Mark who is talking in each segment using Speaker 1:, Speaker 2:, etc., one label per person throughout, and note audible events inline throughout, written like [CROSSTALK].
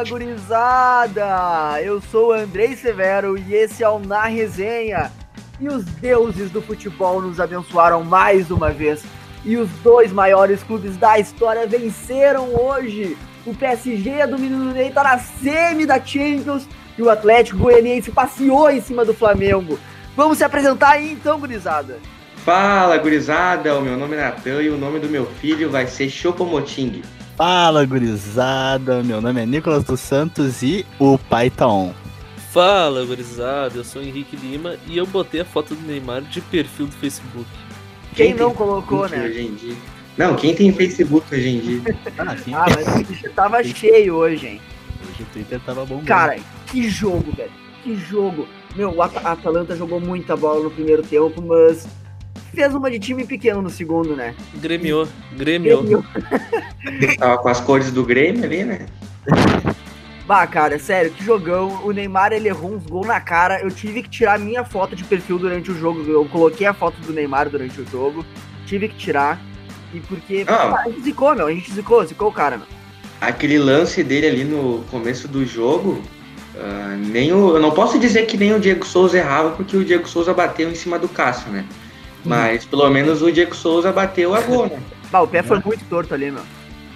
Speaker 1: Fala, gurizada! Eu sou Andrei Severo e esse é o Na Resenha. E os deuses do futebol nos abençoaram mais uma vez. E os dois maiores clubes da história venceram hoje. O PSG do Menino Ney tá na semi da Champions e o Atlético Goianiense passeou em cima do Flamengo. Vamos se apresentar aí então, gurizada.
Speaker 2: Fala, gurizada! O meu nome é Natan e o nome do meu filho vai ser Chocomoting.
Speaker 3: Fala, gurizada! Meu nome é Nicolas dos Santos e o pai tá on.
Speaker 4: Fala, gurizada! Eu sou o Henrique Lima e eu botei a foto do Neymar de perfil do Facebook.
Speaker 1: Quem, quem não colocou, né?
Speaker 2: Hoje em dia? Não, quem tem Facebook hoje em dia? [LAUGHS]
Speaker 1: ah, ah, mas o Twitter tava cheio hoje, hein?
Speaker 3: Hoje o Twitter tava bom.
Speaker 1: Cara, que jogo, velho. Que jogo. Meu, o At Atalanta jogou muita bola no primeiro tempo, mas fez uma de time pequeno no segundo, né?
Speaker 4: Grêmio, Grêmio.
Speaker 2: Tava com as cores do Grêmio ali, né?
Speaker 1: Bah, cara, sério, que jogão. O Neymar, ele errou uns gols na cara. Eu tive que tirar minha foto de perfil durante o jogo. Eu coloquei a foto do Neymar durante o jogo. Tive que tirar. E porque. Ah. a gente zicou, meu. A gente zicou, zicou o cara, meu.
Speaker 2: Aquele lance dele ali no começo do jogo. Uh, nem o, eu não posso dizer que nem o Diego Souza errava, porque o Diego Souza bateu em cima do Cássio, né? Mas pelo menos o Diego Souza bateu a gol, né?
Speaker 1: Bah, [LAUGHS] o pé foi muito torto ali, meu.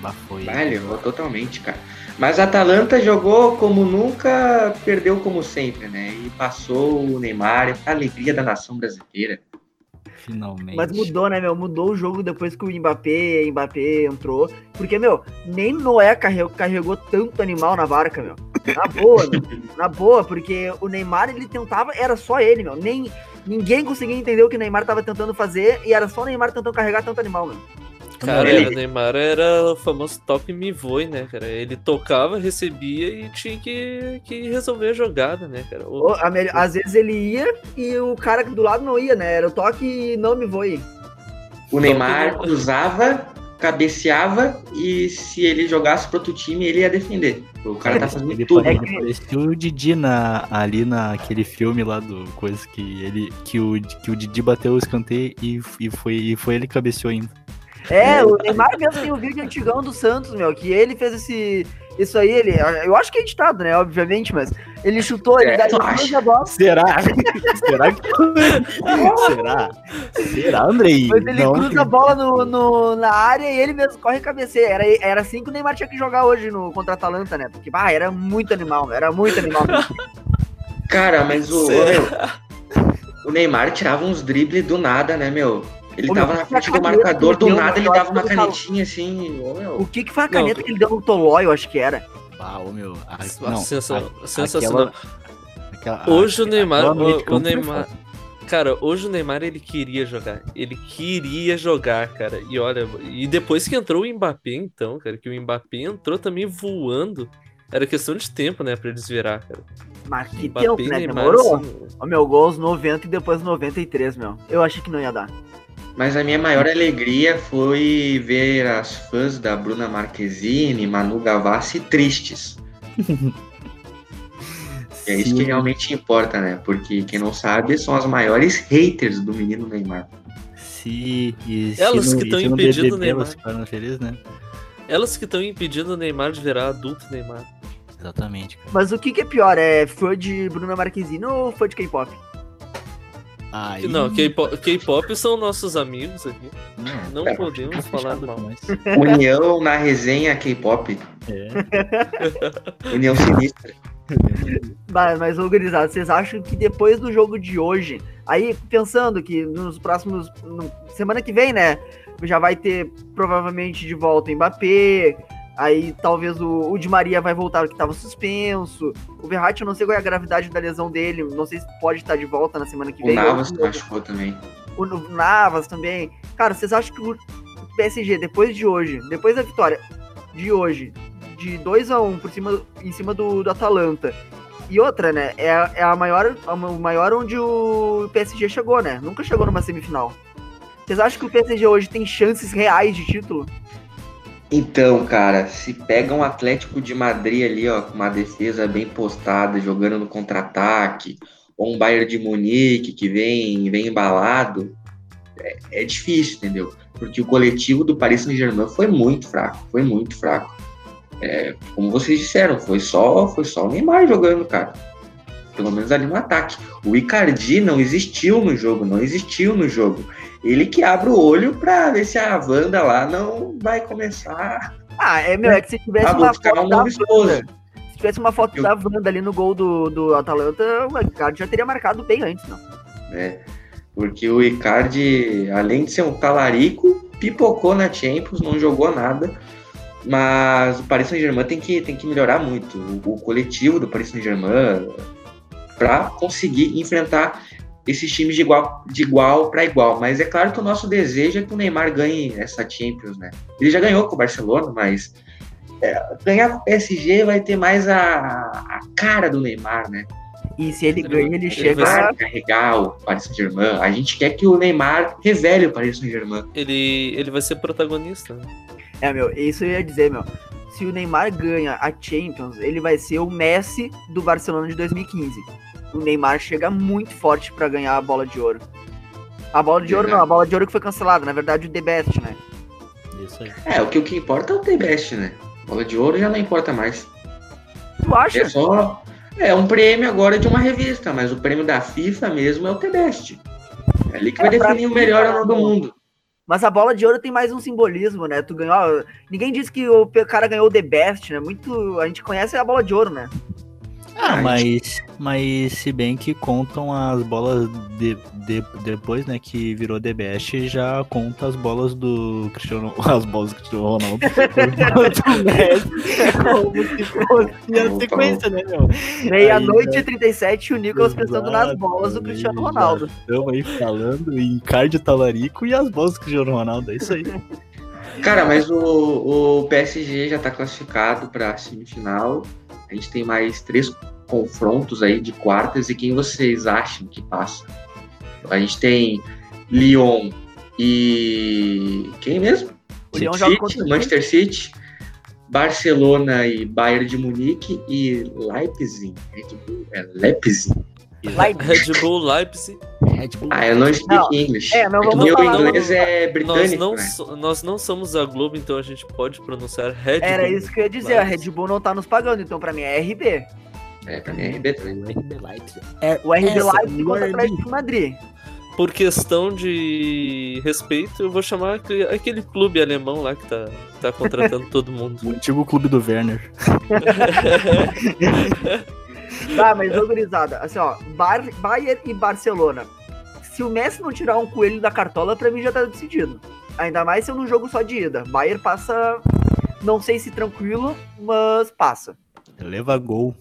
Speaker 3: Bah, foi.
Speaker 2: Valeu, totalmente, cara. Mas a Atalanta jogou como nunca, perdeu como sempre, né? E passou o Neymar, a alegria da nação brasileira.
Speaker 3: Finalmente.
Speaker 1: Mas mudou, né, meu? Mudou o jogo depois que o Mbappé, Mbappé entrou. Porque, meu, nem Noé carregou, carregou tanto animal na barca, meu. Na boa, meu. Na boa, porque o Neymar, ele tentava, era só ele, meu. Nem, ninguém conseguia entender o que o Neymar tava tentando fazer e era só o Neymar tentando carregar tanto animal, meu.
Speaker 4: Cara, ele... o Neymar era o famoso toque me voe, né, cara? Ele tocava, recebia e tinha que, que resolver a jogada, né, cara? O...
Speaker 1: O, às vezes ele ia e o cara do lado não ia, né? Era o toque não me voe.
Speaker 2: O Neymar cruzava, cabeceava e se ele jogasse pro outro time, ele ia defender. O cara tá fazendo
Speaker 3: ele
Speaker 2: tudo.
Speaker 3: É que... Parecia o Didi na, ali naquele filme lá do coisa que ele que o, que o Didi bateu o escanteio e, e, foi, e foi ele que cabeceou ainda.
Speaker 1: É, o Neymar mesmo tem o um vídeo antigão do Santos, meu, que ele fez esse. Isso aí, ele. Eu acho que é editado, né? Obviamente, mas ele chutou, ele é,
Speaker 3: a bola. Será? [LAUGHS] Será que. Será? Será, Andrei?
Speaker 1: Mas ele Não, cruza a bola no, no, na área e ele mesmo corre e cabeceia. Era, era assim que o Neymar tinha que jogar hoje no contra a Atalanta, né? Porque, bah, era muito animal, era muito animal.
Speaker 2: Cara, mas o. O Neymar tirava uns dribles do nada, né, meu? Ele Ô, tava na frente do marcador, do nada ele dava uma canetinha assim.
Speaker 1: Ô, o que que foi a caneta não, que ele deu no Tolói, eu acho que era?
Speaker 3: Ah, ô meu. A,
Speaker 4: não, sensacional. Aquela, aquela, hoje o Neymar. O, o Neymar. Cara, hoje o Neymar ele queria jogar. Ele queria jogar, cara. E olha, e depois que entrou o Mbappé, então, cara, que o Mbappé entrou também voando. Era questão de tempo, né, pra eles virar, cara.
Speaker 1: Mas que Mbappé, tempo, né? Neymar, Demorou. Assim... O meu gol aos 90 e depois 93, meu. Eu achei que não ia dar.
Speaker 2: Mas a minha maior alegria foi ver as fãs da Bruna Marquezine, Manu Gavassi tristes. [LAUGHS] é isso que realmente importa, né? Porque quem não sabe são as maiores haters do menino Neymar.
Speaker 3: Se, e,
Speaker 4: Elas se que estão impedindo o Neymar.
Speaker 3: Feliz, né?
Speaker 4: Elas que estão impedindo o Neymar de virar adulto Neymar.
Speaker 3: Exatamente. Cara.
Speaker 1: Mas o que, que é pior? É fã de Bruna Marquezine ou fã de K-pop?
Speaker 4: Aí... Não, K-pop são nossos amigos aqui. Não, não é, podemos falar do mais.
Speaker 2: União na resenha K-pop. É. União sinistra.
Speaker 1: Mas, mas organizado, vocês acham que depois do jogo de hoje, aí pensando que nos próximos. No, semana que vem, né? Já vai ter provavelmente de volta Mbappé, Aí talvez o, o Di Maria vai voltar que estava suspenso. O Verratti, eu não sei qual é a gravidade da lesão dele. Não sei se pode estar de volta na semana que vem.
Speaker 2: O Navas machucou também.
Speaker 1: O, o Navas também. Cara, vocês acham que o PSG, depois de hoje, depois da vitória de hoje, de 2 a 1 um por cima, em cima do, do Atalanta, e outra, né? É, é a maior, a, o maior onde o PSG chegou, né? Nunca chegou numa semifinal. Vocês acham que o PSG hoje tem chances reais de título?
Speaker 2: Então, cara, se pega um Atlético de Madrid ali, ó, com uma defesa bem postada, jogando no contra-ataque, ou um Bayern de Munique que vem, vem embalado, é, é difícil, entendeu? Porque o coletivo do Paris Saint-Germain foi muito fraco, foi muito fraco. é, como vocês disseram, foi só, foi só o Neymar jogando, cara. Pelo menos ali no ataque. O Icardi não existiu no jogo, não existiu no jogo. Ele que abre o olho pra ver se a Wanda lá não vai começar.
Speaker 1: Ah, é meu, é que se tivesse uma foto um da Wanda, se tivesse uma foto Eu... da Wanda ali no gol do, do Atalanta, o Icardi já teria marcado bem antes, não.
Speaker 2: É. Porque o Icardi, além de ser um talarico, pipocou na Champions, não jogou nada. Mas o Paris Saint-Germain tem que, tem que melhorar muito. O, o coletivo do Paris Saint-Germain para conseguir enfrentar esses times de igual de igual para igual. Mas é claro que o nosso desejo é que o Neymar ganhe essa Champions, né? Ele já ganhou com o Barcelona, mas é, ganhar com o PSG vai ter mais a, a cara do Neymar, né?
Speaker 1: E se ele ganha, ele, ele chega
Speaker 2: a carregar o Paris Saint-Germain. A gente quer que o Neymar revele o Paris Saint-Germain.
Speaker 4: Ele, ele vai ser protagonista. Né?
Speaker 1: É, meu, isso eu ia dizer, meu. Se o Neymar ganha a Champions, ele vai ser o Messi do Barcelona de 2015. O Neymar chega muito forte para ganhar a bola de ouro. A bola de ouro não, a bola de ouro que foi cancelada, na verdade o The Best, né?
Speaker 2: Isso aí. É, o que, o que importa é o The Best, né? Bola de ouro já não importa mais.
Speaker 1: Tu acha?
Speaker 2: É só. É um prêmio agora de uma revista, mas o prêmio da FIFA mesmo é o The Best. É ali que é vai definir o melhor ano do mundo.
Speaker 1: Mas a bola de ouro tem mais um simbolismo, né? Tu ganhou. Ninguém disse que o cara ganhou o The Best, né? Muito. A gente conhece a bola de ouro, né?
Speaker 3: Ah, mas, mas se bem que contam as bolas de, de, depois, né, que virou DBS, já conta as bolas do Cristiano, [LAUGHS] as bolas do Cristiano Ronaldo.
Speaker 1: Como se fosse a sequência, né, meu? Meia-noite e 37, o Nicolas pensando nas bolas do Cristiano Ronaldo.
Speaker 3: Estamos aí falando em cardio talarico e as bolas do Cristiano Ronaldo, é isso aí.
Speaker 2: Cara, mas o, o PSG já tá classificado pra semifinal. A gente tem mais três confrontos aí de quartas e quem vocês acham que passa? A gente tem Lyon e quem mesmo? O Lyon City, Manchester City, Barcelona e Bayern de Munique e Leipzig. Red Bull, é Leipzig.
Speaker 4: Red Bull Leipzig.
Speaker 2: Red Bull. Ah, eu não speak English. É, não é vamos Meu inglês é britânico.
Speaker 4: Nós não, né? nós não somos a Globo, então a gente pode pronunciar Red
Speaker 1: Era Bull. Era isso que eu ia dizer, Leipzig. a Red Bull não tá nos pagando, então pra mim é RB.
Speaker 2: É, pra mim é RB também. O RB
Speaker 1: Light. É, o RB Light contra o Atlético de Madrid.
Speaker 4: Por questão de respeito, eu vou chamar aquele clube alemão lá que tá, tá contratando todo mundo. [LAUGHS]
Speaker 3: O antigo clube do Werner. [LAUGHS]
Speaker 1: Tá, mas organizada. Assim, ó, Bar Bayern e Barcelona. Se o Messi não tirar um coelho da cartola, pra mim já tá decidido. Ainda mais sendo um jogo só de ida. Bayern passa, não sei se tranquilo, mas passa.
Speaker 3: Leva gol.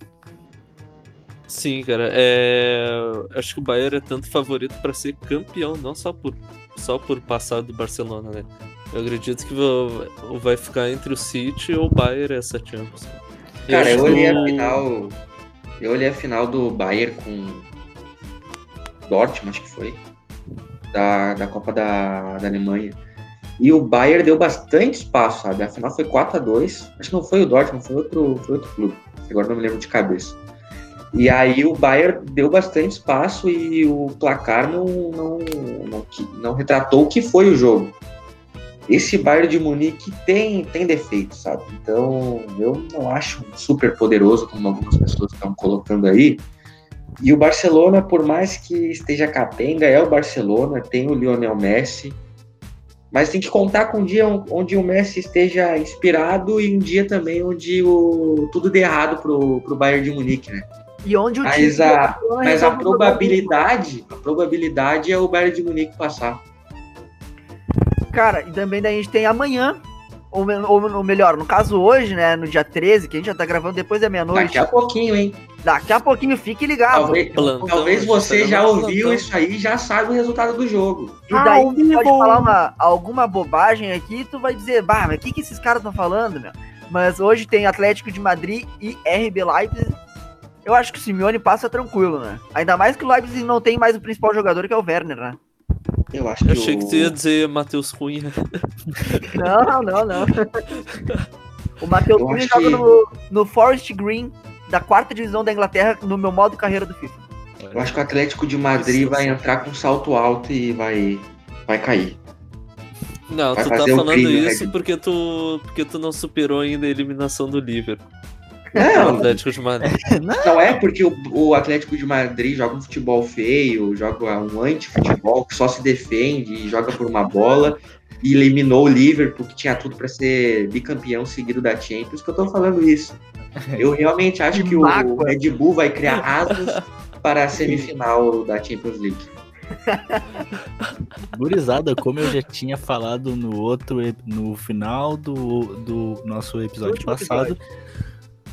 Speaker 4: Sim, cara. É... Acho que o Bayern é tanto favorito para ser campeão, não só por, só por passar do Barcelona, né? Eu acredito que vai ficar entre o City ou o Bayern essa Champions.
Speaker 2: Cara, eu, eu olhei a final eu olhei a final do Bayern com Dortmund, acho que foi, da, da Copa da, da Alemanha. E o Bayern deu bastante espaço, sabe? A final foi 4 a 2 Acho que não foi o Dortmund, foi outro, foi outro clube. Agora não me lembro de cabeça. E aí o Bayern deu bastante espaço e o placar não, não, não, não retratou o que foi o jogo esse Bayern de Munique tem, tem defeitos, sabe? Então, eu não acho super poderoso, como algumas pessoas estão colocando aí. E o Barcelona, por mais que esteja capenga, é o Barcelona, tem o Lionel Messi. Mas tem que contar com um dia onde o Messi esteja inspirado e um dia também onde o, tudo dê errado pro, pro Bayern de Munique, né?
Speaker 1: E onde o
Speaker 2: mas a, mas a probabilidade, a probabilidade é o Bayern de Munique passar.
Speaker 1: Cara, e também daí a gente tem amanhã, ou, ou, ou, melhor, no caso hoje, né, no dia 13, que a gente já tá gravando depois da meia-noite.
Speaker 2: Daqui a pouquinho, hein?
Speaker 1: Daqui a pouquinho, fique ligado.
Speaker 2: Talvez, talvez você já ouviu plantão. isso aí e já sabe o resultado do jogo.
Speaker 1: E daí ah, tu pode falar uma, alguma bobagem aqui tu vai dizer, bah, mas o que, que esses caras estão falando, meu? Mas hoje tem Atlético de Madrid e RB Leipzig. Eu acho que o Simeone passa tranquilo, né? Ainda mais que o Leipzig não tem mais o principal jogador, que é o Werner, né?
Speaker 2: Eu acho que. Eu
Speaker 4: achei o... que tu ia dizer Matheus Cunha.
Speaker 1: Não, não, não. O Matheus Cunha joga que... no, no Forest Green da quarta divisão da Inglaterra no meu modo carreira do FIFA.
Speaker 2: Eu acho que o Atlético de Madrid vai entrar com salto alto e vai, vai cair.
Speaker 4: Não, tu tá falando crime, isso porque tu, porque tu não superou ainda a eliminação do Liverpool.
Speaker 2: Não, Atlético de Madrid. [LAUGHS] Não é porque o, o, Atlético de Madrid joga um futebol feio, joga um anti-futebol que só se defende, joga por uma bola e eliminou o Liverpool, que tinha tudo para ser bicampeão seguido da Champions, que eu tô falando isso. Eu realmente acho que o Red Bull vai criar [LAUGHS] asas para a semifinal da Champions League.
Speaker 3: Gurizada, como eu já tinha falado no outro, no final do, do nosso episódio passado,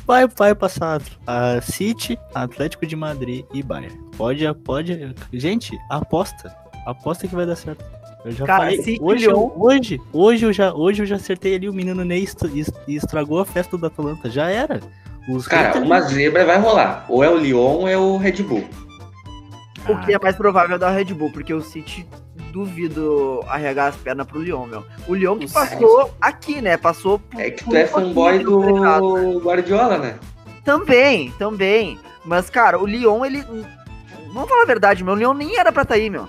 Speaker 3: vai, vai passar a City, Atlético de Madrid e Bayern. Pode, pode. Gente, aposta. Aposta que vai dar certo. Eu já Cara, falei, hoje, hoje, hoje, eu já, hoje eu já acertei ali o menino Ney e estragou a festa do Atalanta. Já era.
Speaker 2: Os Cara, uma zebra vai rolar. Ou é o Lyon ou é o Red Bull.
Speaker 1: O que é mais provável é da Red Bull, porque o City duvido arregar as pernas pro Lyon, meu. O Lyon que passou aqui, né? Passou
Speaker 2: por, É que tu é fanboy do Guardiola, né?
Speaker 1: Também, também. Mas, cara, o Lyon, ele. Vamos falar a verdade, meu. O Lyon nem era pra estar tá aí, meu.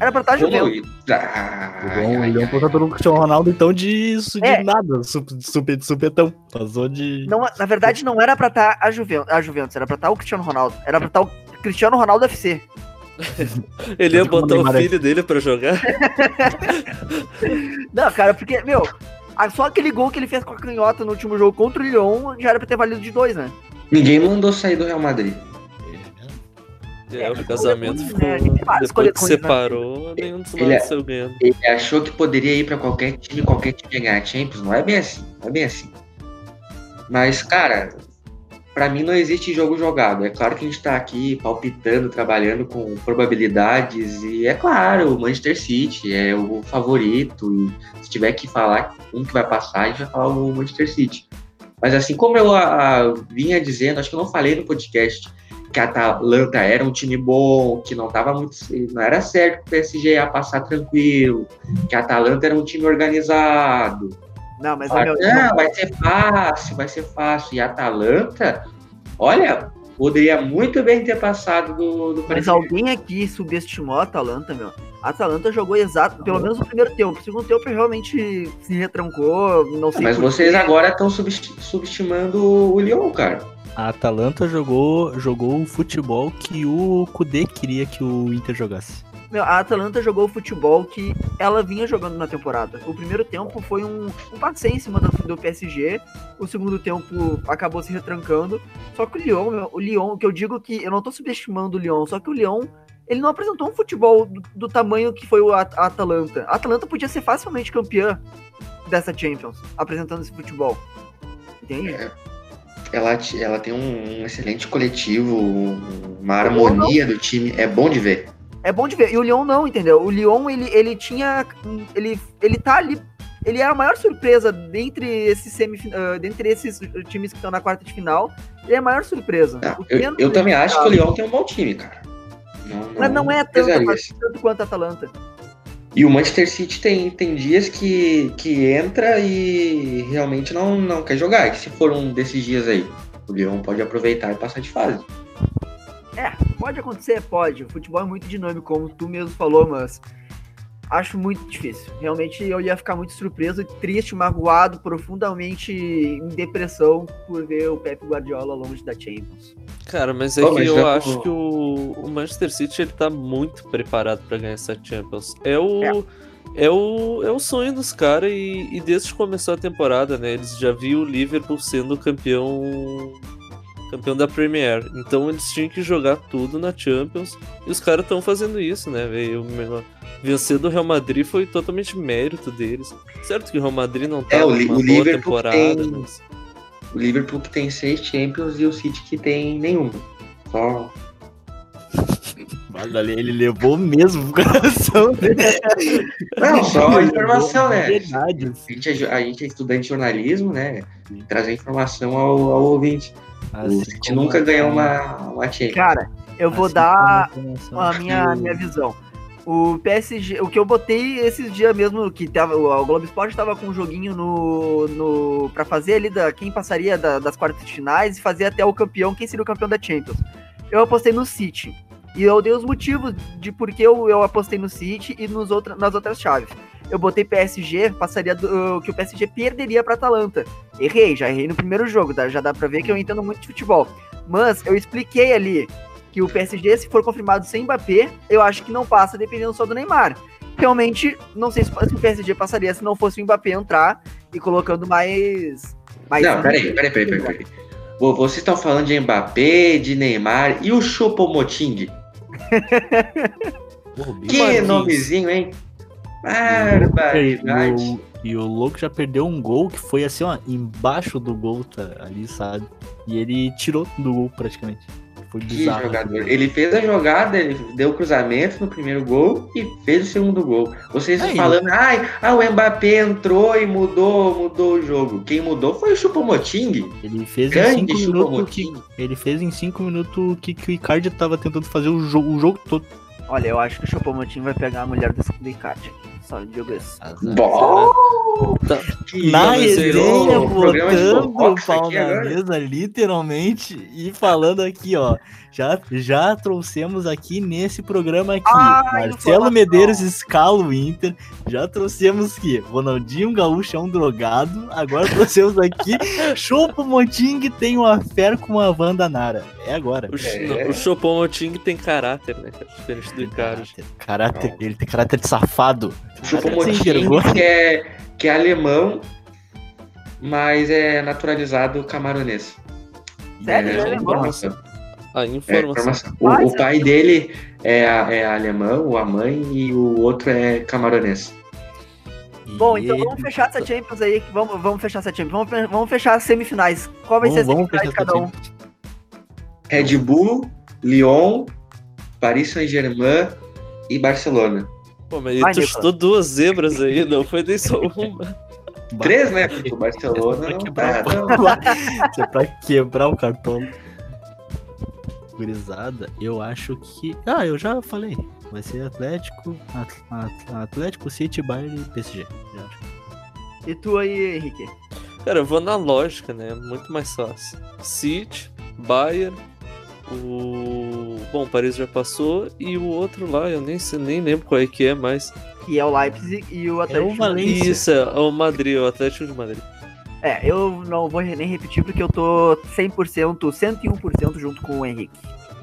Speaker 1: Era pra estar tá jogando.
Speaker 3: Ah, o Leão passou pelo Cristiano Ronaldo, então, de, de é. nada, super, de supetão. Passou de.
Speaker 1: Não, na verdade, não era pra estar tá a, Juventus, a Juventus, era pra estar o Cristiano Ronaldo. Era pra estar o Cristiano Ronaldo FC. [LAUGHS]
Speaker 4: Ele ia botar o filho dele pra jogar? [LAUGHS]
Speaker 1: não, cara, porque, meu, só aquele gol que ele fez com a canhota no último jogo contra o Lyon já era pra ter valido de dois, né?
Speaker 2: Ninguém mandou sair do Real Madrid.
Speaker 4: É, o casamento ficou. Né? Depois que separou, nenhum dos lados saiu ganhando.
Speaker 2: Ele achou que poderia ir pra qualquer time, qualquer time ganhar Champions. Não é bem assim. Não é bem assim. Mas, cara, para mim não existe jogo jogado. É claro que a gente tá aqui palpitando, trabalhando com probabilidades. E é claro, o Manchester City é o favorito. E se tiver que falar um que vai passar, a gente vai falar o Manchester City. Mas assim como eu a, a, vinha dizendo, acho que eu não falei no podcast que a Atalanta era um time bom, que não tava muito. não era certo o PSG ia passar tranquilo, que a Atalanta era um time organizado.
Speaker 1: Não, mas
Speaker 2: ah, é meu... não, vai ser fácil, vai ser fácil. E a Atalanta, olha, poderia muito bem ter passado do, do
Speaker 1: Mas alguém aqui subestimou a Atalanta, meu. A Atalanta jogou exato, pelo menos no primeiro tempo. O segundo tempo realmente se retrancou, não sei.
Speaker 2: Mas vocês agora estão subestimando o Lyon, cara.
Speaker 3: A Atalanta jogou, jogou o futebol que o Kudê queria que o Inter jogasse.
Speaker 1: Meu, a Atalanta jogou o futebol que ela vinha jogando na temporada. O primeiro tempo foi um, um passeio em cima do, do, PSG. O segundo tempo acabou se retrancando. Só que o Lyon, meu, o Lyon, que eu digo que eu não tô subestimando o Lyon, só que o Lyon ele não apresentou um futebol do, do tamanho que foi o a, a Atalanta. A Atalanta podia ser facilmente campeã dessa Champions, apresentando esse futebol. Entende? É
Speaker 2: ela, ela tem um, um excelente coletivo, uma harmonia do time. É bom de ver.
Speaker 1: É bom de ver. E o Lyon não, entendeu? O Lyon, ele, ele tinha. Ele, ele tá ali. Ele é a maior surpresa dentre esses, semif... Uh, dentre esses times que estão na quarta de final. Ele é a maior surpresa.
Speaker 2: Ah, eu, eu também acho que o Lyon tem um bom time, cara.
Speaker 1: Não, não, Mas não é tanto, tanto quanto a Atalanta.
Speaker 2: E o Manchester City tem, tem dias que, que entra e realmente não, não quer jogar. E se for um desses dias aí, o Leão pode aproveitar e passar de fase.
Speaker 1: É, pode acontecer, pode. O futebol é muito dinâmico, como tu mesmo falou, mas acho muito difícil. Realmente eu ia ficar muito surpreso, triste, magoado, profundamente em depressão por ver o Pep Guardiola longe da Champions.
Speaker 4: Cara, mas é que mas eu acho que o, o, Manchester City ele tá muito preparado para ganhar essa Champions. É o é. É o, é o sonho dos caras e, e desde que começou a temporada, né? Eles já viram o Liverpool sendo campeão campeão da Premier. Então eles tinham que jogar tudo na Champions. E os caras estão fazendo isso, né? Veio vencer do Real Madrid foi totalmente mérito deles. Certo que o Real Madrid não tá
Speaker 2: é, o, o boa temporada, tem, mas... O Liverpool que tem seis Champions e o City que tem nenhum. Só.
Speaker 3: Ali, ele levou mesmo o coração
Speaker 2: dele. Não, só informação, né? Verdade. A gente, é, a gente é estudante de jornalismo, né? Trazer informação ao, ao ouvinte. Assim o City nunca ganhou uma, uma Champions.
Speaker 1: Cara, eu vou assim dar a minha, minha visão. O PSG, o que eu botei esses dias mesmo, que tava, o Globo Esporte tava com um joguinho no, no para fazer ali da quem passaria da, das quartas de finais e fazer até o campeão, quem seria o campeão da Champions. Eu apostei no City. E eu dei os motivos de por que eu, eu apostei no City e nos outra, nas outras chaves. eu botei PSG, passaria do, que o PSG perderia para Atalanta. Errei, já errei no primeiro jogo, tá? já dá para ver que eu entendo muito de futebol. Mas eu expliquei ali que o PSG, se for confirmado sem Mbappé, eu acho que não passa dependendo só do Neymar. Realmente, não sei se o PSG passaria se não fosse o Mbappé entrar e colocando mais. mais
Speaker 2: não, peraí, peraí, peraí, peraí. Vocês estão falando de Mbappé, de Neymar e o Choupo-Moting? [LAUGHS] que nomezinho, hein?
Speaker 3: Barbaridade. E o louco já perdeu um gol que foi assim, ó, embaixo do gol, tá, ali, sabe? E ele tirou do gol praticamente. Foi bizarro.
Speaker 2: Que jogador. Ele fez a jogada, ele deu o cruzamento no primeiro gol e fez o segundo gol. Vocês Aí. falando, ai, ah, o Mbappé entrou e mudou, mudou o jogo. Quem mudou foi o Chupomoting.
Speaker 3: Ele fez Grande em cinco minutos. Que, ele fez em cinco minutos o que, que o Icardi tava tentando fazer o jogo, o jogo todo.
Speaker 1: Olha, eu acho que o Chupomotim vai pegar a mulher do Icardi. Só.
Speaker 3: Bom! Tá. Na resenha, botando o pau na mesa, literalmente, e falando aqui, ó. Já, já trouxemos aqui nesse programa aqui Ai, Marcelo Medeiros escala o Inter. Já trouxemos que Ronaldinho Gaúcho é um drogado. Agora trouxemos aqui [LAUGHS] Chopo Moting tem uma fé com a Wanda Nara. É agora.
Speaker 4: O, é. o Chopo Moting tem caráter, né? Diferente do Icardi.
Speaker 3: Caráter, ele tem caráter de safado.
Speaker 2: Choupo-Moting que é, que é alemão, mas é naturalizado camaronês.
Speaker 1: Sério? É, é informação.
Speaker 4: Ah, informação. É,
Speaker 2: informação. O, o, pai dele é, é alemão, a mãe, e o outro é camaronês.
Speaker 1: Bom, então vamos fechar essa Champions aí. Vamos, vamos fechar essa Champions. Vamos, vamos fechar as semifinais. Qual vai vamos, ser as semifinais de cada um?
Speaker 2: Red Bull, Lyon, Paris Saint-Germain e Barcelona.
Speaker 4: Pô, mas ele chutou duas zebras aí, não foi nem só uma. [LAUGHS]
Speaker 2: Três, né? Porque o Barcelona
Speaker 3: não quebrar, tá, Isso é pra quebrar o cartão. Gurizada, eu acho que. Ah, eu já falei. Vai ser Atlético, Atlético City, Bayern e PSG.
Speaker 1: E tu aí, Henrique?
Speaker 4: Cara, eu vou na lógica, né? Muito mais fácil. City, Bayern, o. Bom, Paris já passou. E o outro lá, eu nem, sei, nem lembro qual é que é, mas.
Speaker 1: Que é o Leipzig e o Atlético. É o
Speaker 4: Valência. Isso, é o Madrid, o Atlético de Madrid.
Speaker 1: É, eu não vou nem repetir porque eu tô 100%, 101% junto com o Henrique.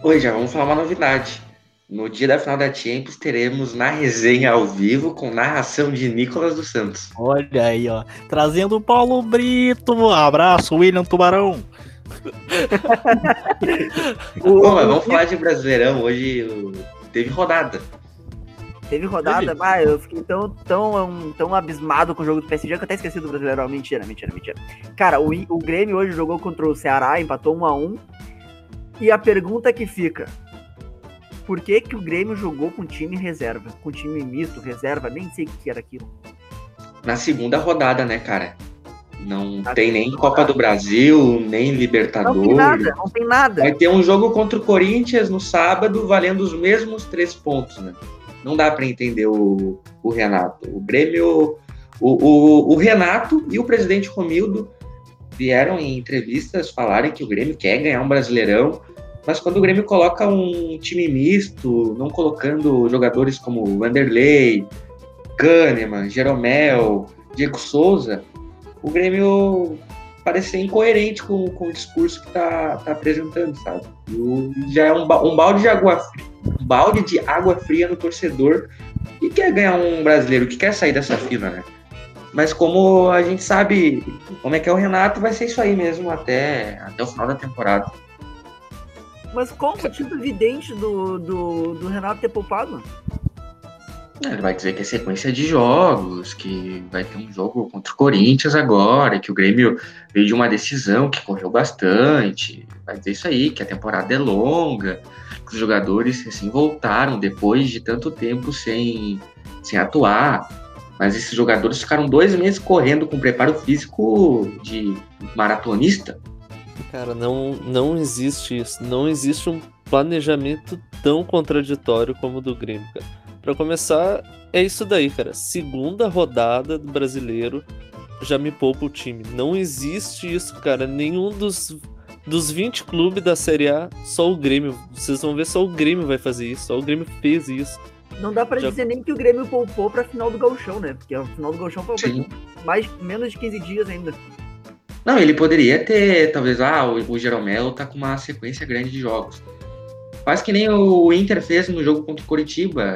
Speaker 2: Oi, já vamos falar uma novidade. No dia da final da Champions, teremos na resenha ao vivo com narração de Nicolas dos Santos.
Speaker 3: Olha aí, ó. Trazendo o Paulo Brito. Abraço, William Tubarão. [LAUGHS]
Speaker 2: Bom, mas vamos falar de Brasileirão. Hoje teve rodada.
Speaker 1: Teve rodada, mas eu fiquei tão, tão, tão abismado com o jogo do PSG que eu até esqueci do Brasileirão. Mentira, mentira, mentira. Cara, o, o Grêmio hoje jogou contra o Ceará, empatou 1 a 1 E a pergunta que fica: por que, que o Grêmio jogou com time reserva? Com time misto, reserva? Nem sei o que era aquilo.
Speaker 2: Na segunda rodada, né, cara? Não tá tem nem Copa do Brasil, nem Libertadores. Não tem
Speaker 1: nada, não tem nada.
Speaker 2: Vai ter um jogo contra o Corinthians no sábado, valendo os mesmos três pontos, né? Não dá para entender o, o Renato. O Grêmio, o, o, o Renato e o presidente Romildo vieram em entrevistas falarem que o Grêmio quer ganhar um Brasileirão, mas quando o Grêmio coloca um time misto, não colocando jogadores como Vanderlei, Kahneman, Jeromel, Diego Souza, o Grêmio parece ser incoerente com, com o discurso que tá, tá apresentando, sabe? E já é um, um balde de água fria, um balde de água fria no torcedor que quer ganhar um brasileiro, que quer sair dessa fila, né? Mas como a gente sabe como é que é o Renato, vai ser isso aí mesmo até, até o final da temporada.
Speaker 1: Mas qual o motivo evidente do, do, do Renato ter poupado?
Speaker 2: Ele vai dizer que é sequência de jogos, que vai ter um jogo contra o Corinthians agora, que o Grêmio veio de uma decisão que correu bastante. Vai dizer isso aí, que a temporada é longa, que os jogadores assim voltaram depois de tanto tempo sem, sem atuar. Mas esses jogadores ficaram dois meses correndo com preparo físico de maratonista.
Speaker 4: Cara, não, não existe isso. Não existe um planejamento tão contraditório como o do Grêmio, cara para começar, é isso daí, cara. Segunda rodada do brasileiro já me poupa o time. Não existe isso, cara. Nenhum dos, dos 20 clubes da Série A, só o Grêmio. Vocês vão ver, só o Grêmio vai fazer isso. Só o Grêmio fez isso.
Speaker 1: Não dá pra Já... dizer nem que o Grêmio poupou pra final do Gauchão, né? Porque a final do Gauchão foi mais, menos de 15 dias ainda.
Speaker 2: Não, ele poderia ter, talvez, ah, o, o Jeromel tá com uma sequência grande de jogos. Faz que nem o Inter fez no jogo contra o Coritiba.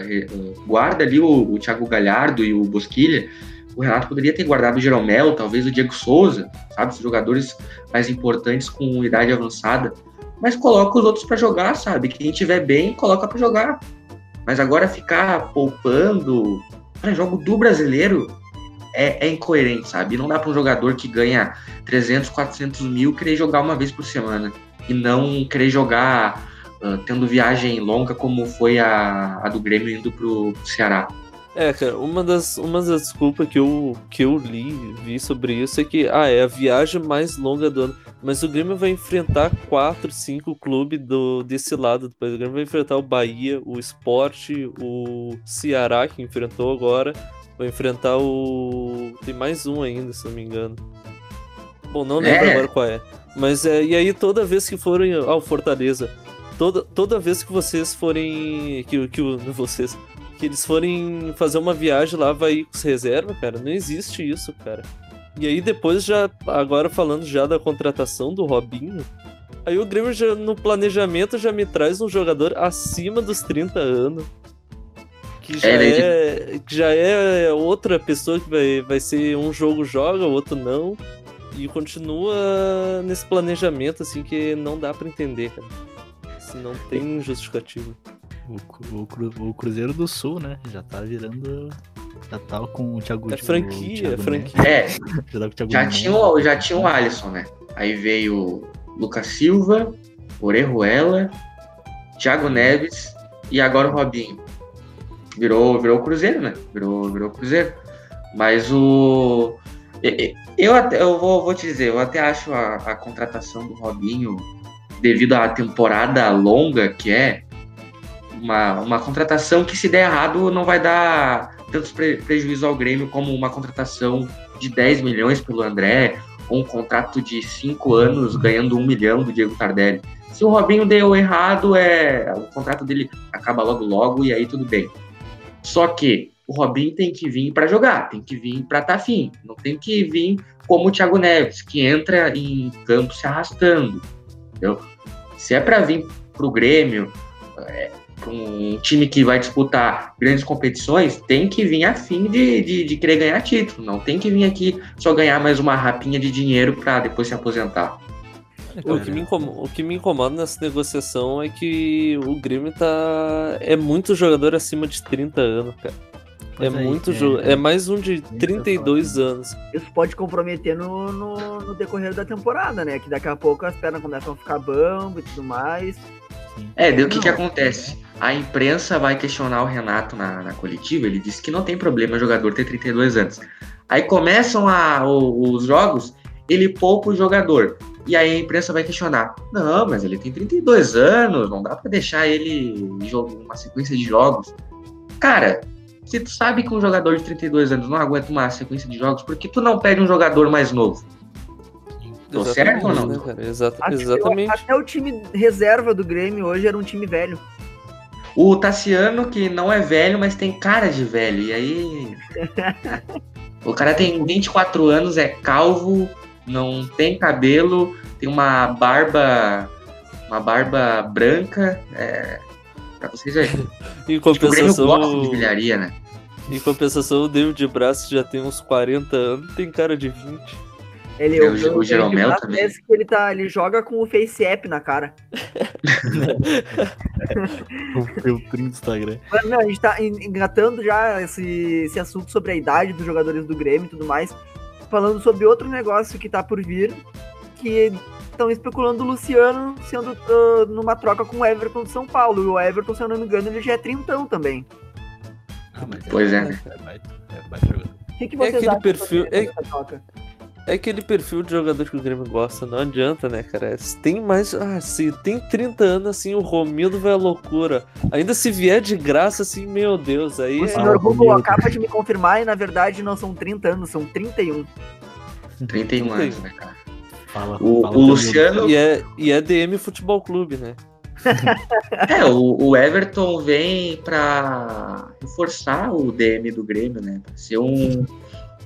Speaker 2: Guarda ali o, o Thiago Galhardo e o Bosquilha. O Renato poderia ter guardado o Jeromel, talvez o Diego Souza, sabe? Os jogadores mais importantes com idade avançada. Mas coloca os outros para jogar, sabe? Quem estiver bem, coloca para jogar. Mas agora ficar poupando para jogo do brasileiro é, é, incoerente, sabe? Não dá para um jogador que ganha 300, 400 mil querer jogar uma vez por semana e não querer jogar uh, tendo viagem longa como foi a, a do Grêmio indo pro, pro Ceará.
Speaker 4: É, cara, uma das, uma das desculpas que eu, que eu li, vi sobre isso é que, ah, é a viagem mais longa do ano. Mas o Grêmio vai enfrentar quatro, cinco clubes do, desse lado do país. O Grêmio vai enfrentar o Bahia, o Sport, o Ceará, que enfrentou agora. Vai enfrentar o. Tem mais um ainda, se não me engano. Bom, não lembro é. agora qual é. Mas é. E aí, toda vez que forem ao Fortaleza, toda, toda vez que vocês forem. Que, que vocês que eles forem fazer uma viagem lá, vai com reserva, cara. Não existe isso, cara. E aí depois já, agora falando já da contratação do Robinho, aí o Grêmio já, no planejamento já me traz um jogador acima dos 30 anos. Que já é, é que já é outra pessoa que vai, vai ser um jogo joga, o outro não. E continua nesse planejamento assim que não dá para entender, cara. Assim, não tem justificativo.
Speaker 3: O, o, o, Cruzeiro do Sul, né? Já tá virando. Já tá com o Thiago
Speaker 4: É franquia,
Speaker 2: é [LAUGHS]
Speaker 4: franquia.
Speaker 2: É. já, tá já, tinha o, já tinha o Alisson, né? Aí veio Lucas Silva, Orejuela, Thiago Neves e agora o Robinho. Virou, virou o Cruzeiro, né? Virou, virou o Cruzeiro. Mas o. Eu até eu vou, vou te dizer, eu até acho a, a contratação do Robinho, devido à temporada longa que é, uma, uma contratação que, se der errado, não vai dar tantos pre ao Grêmio como uma contratação de 10 milhões pelo André, ou um contrato de 5 anos ganhando 1 milhão do Diego Tardelli. Se o Robinho deu errado, é o contrato dele acaba logo logo e aí tudo bem. Só que o Robinho tem que vir para jogar, tem que vir para estar tá afim, não tem que vir como o Thiago Neves, que entra em campo se arrastando. Entendeu? Se é para vir para o Grêmio, é, um time que vai disputar grandes competições tem que vir a fim de, de, de, querer ganhar título. Não tem que vir aqui só ganhar mais uma rapinha de dinheiro para depois se aposentar.
Speaker 4: O que, me incomoda, o que me incomoda nessa negociação é que o Grêmio tá. É muito jogador acima de 30 anos, cara. É, muito é, é mais um de 32 anos.
Speaker 1: Isso pode comprometer no, no, no, decorrer da temporada, né? Que daqui a pouco as pernas começam a ficar bambo e tudo mais.
Speaker 2: É, daí o que, que acontece? A imprensa vai questionar o Renato na, na coletiva, ele disse que não tem problema o jogador ter 32 anos. Aí começam a, o, os jogos, ele poupa o jogador. E aí a imprensa vai questionar: não, mas ele tem 32 anos, não dá para deixar ele em uma sequência de jogos. Cara, se tu sabe que um jogador de 32 anos não aguenta uma sequência de jogos, por que tu não pede um jogador mais novo? Tô certo ou não? Né,
Speaker 4: Exato, exatamente.
Speaker 1: Até o time reserva do Grêmio hoje era um time velho.
Speaker 2: O Tassiano, que não é velho, mas tem cara de velho. E aí. [LAUGHS] o cara tem 24 anos, é calvo, não tem cabelo, tem uma barba. Uma barba branca. É, vocês [LAUGHS] verem.
Speaker 4: em compensação.
Speaker 2: Tipo, o de bilharia, né?
Speaker 4: Em compensação, o David Braço já tem uns 40 anos, tem cara de 20.
Speaker 1: Ele, o, o, o Jeromel também. que ele, tá, ele joga com o Face App na cara. [LAUGHS]
Speaker 3: o filtrinho do Instagram.
Speaker 1: Mas, não, a gente tá engatando já esse, esse assunto sobre a idade dos jogadores do Grêmio e tudo mais. Falando sobre outro negócio que tá por vir, que estão especulando o Luciano sendo uh, numa troca com o Everton de São Paulo. E o Everton, se eu não me engano, ele já é trintão também.
Speaker 2: Ah, pois é, né?
Speaker 1: O que, que vocês
Speaker 4: é aquele perfil, é? É aquele perfil de jogador que o Grêmio gosta, não adianta, né, cara? Se tem mais. Ah, se tem 30 anos, assim, o Romildo vai à loucura. Ainda se vier de graça, assim, meu Deus, aí.
Speaker 1: O é... senhor Google acaba de me confirmar e na verdade não são 30 anos, são 31.
Speaker 2: 31 anos, né, cara? Fala, o, fala o Luciano.
Speaker 4: E é, e é DM Futebol Clube, né? [LAUGHS]
Speaker 2: é, o, o, Everton vem para reforçar o DM do Grêmio, né? Pra ser um,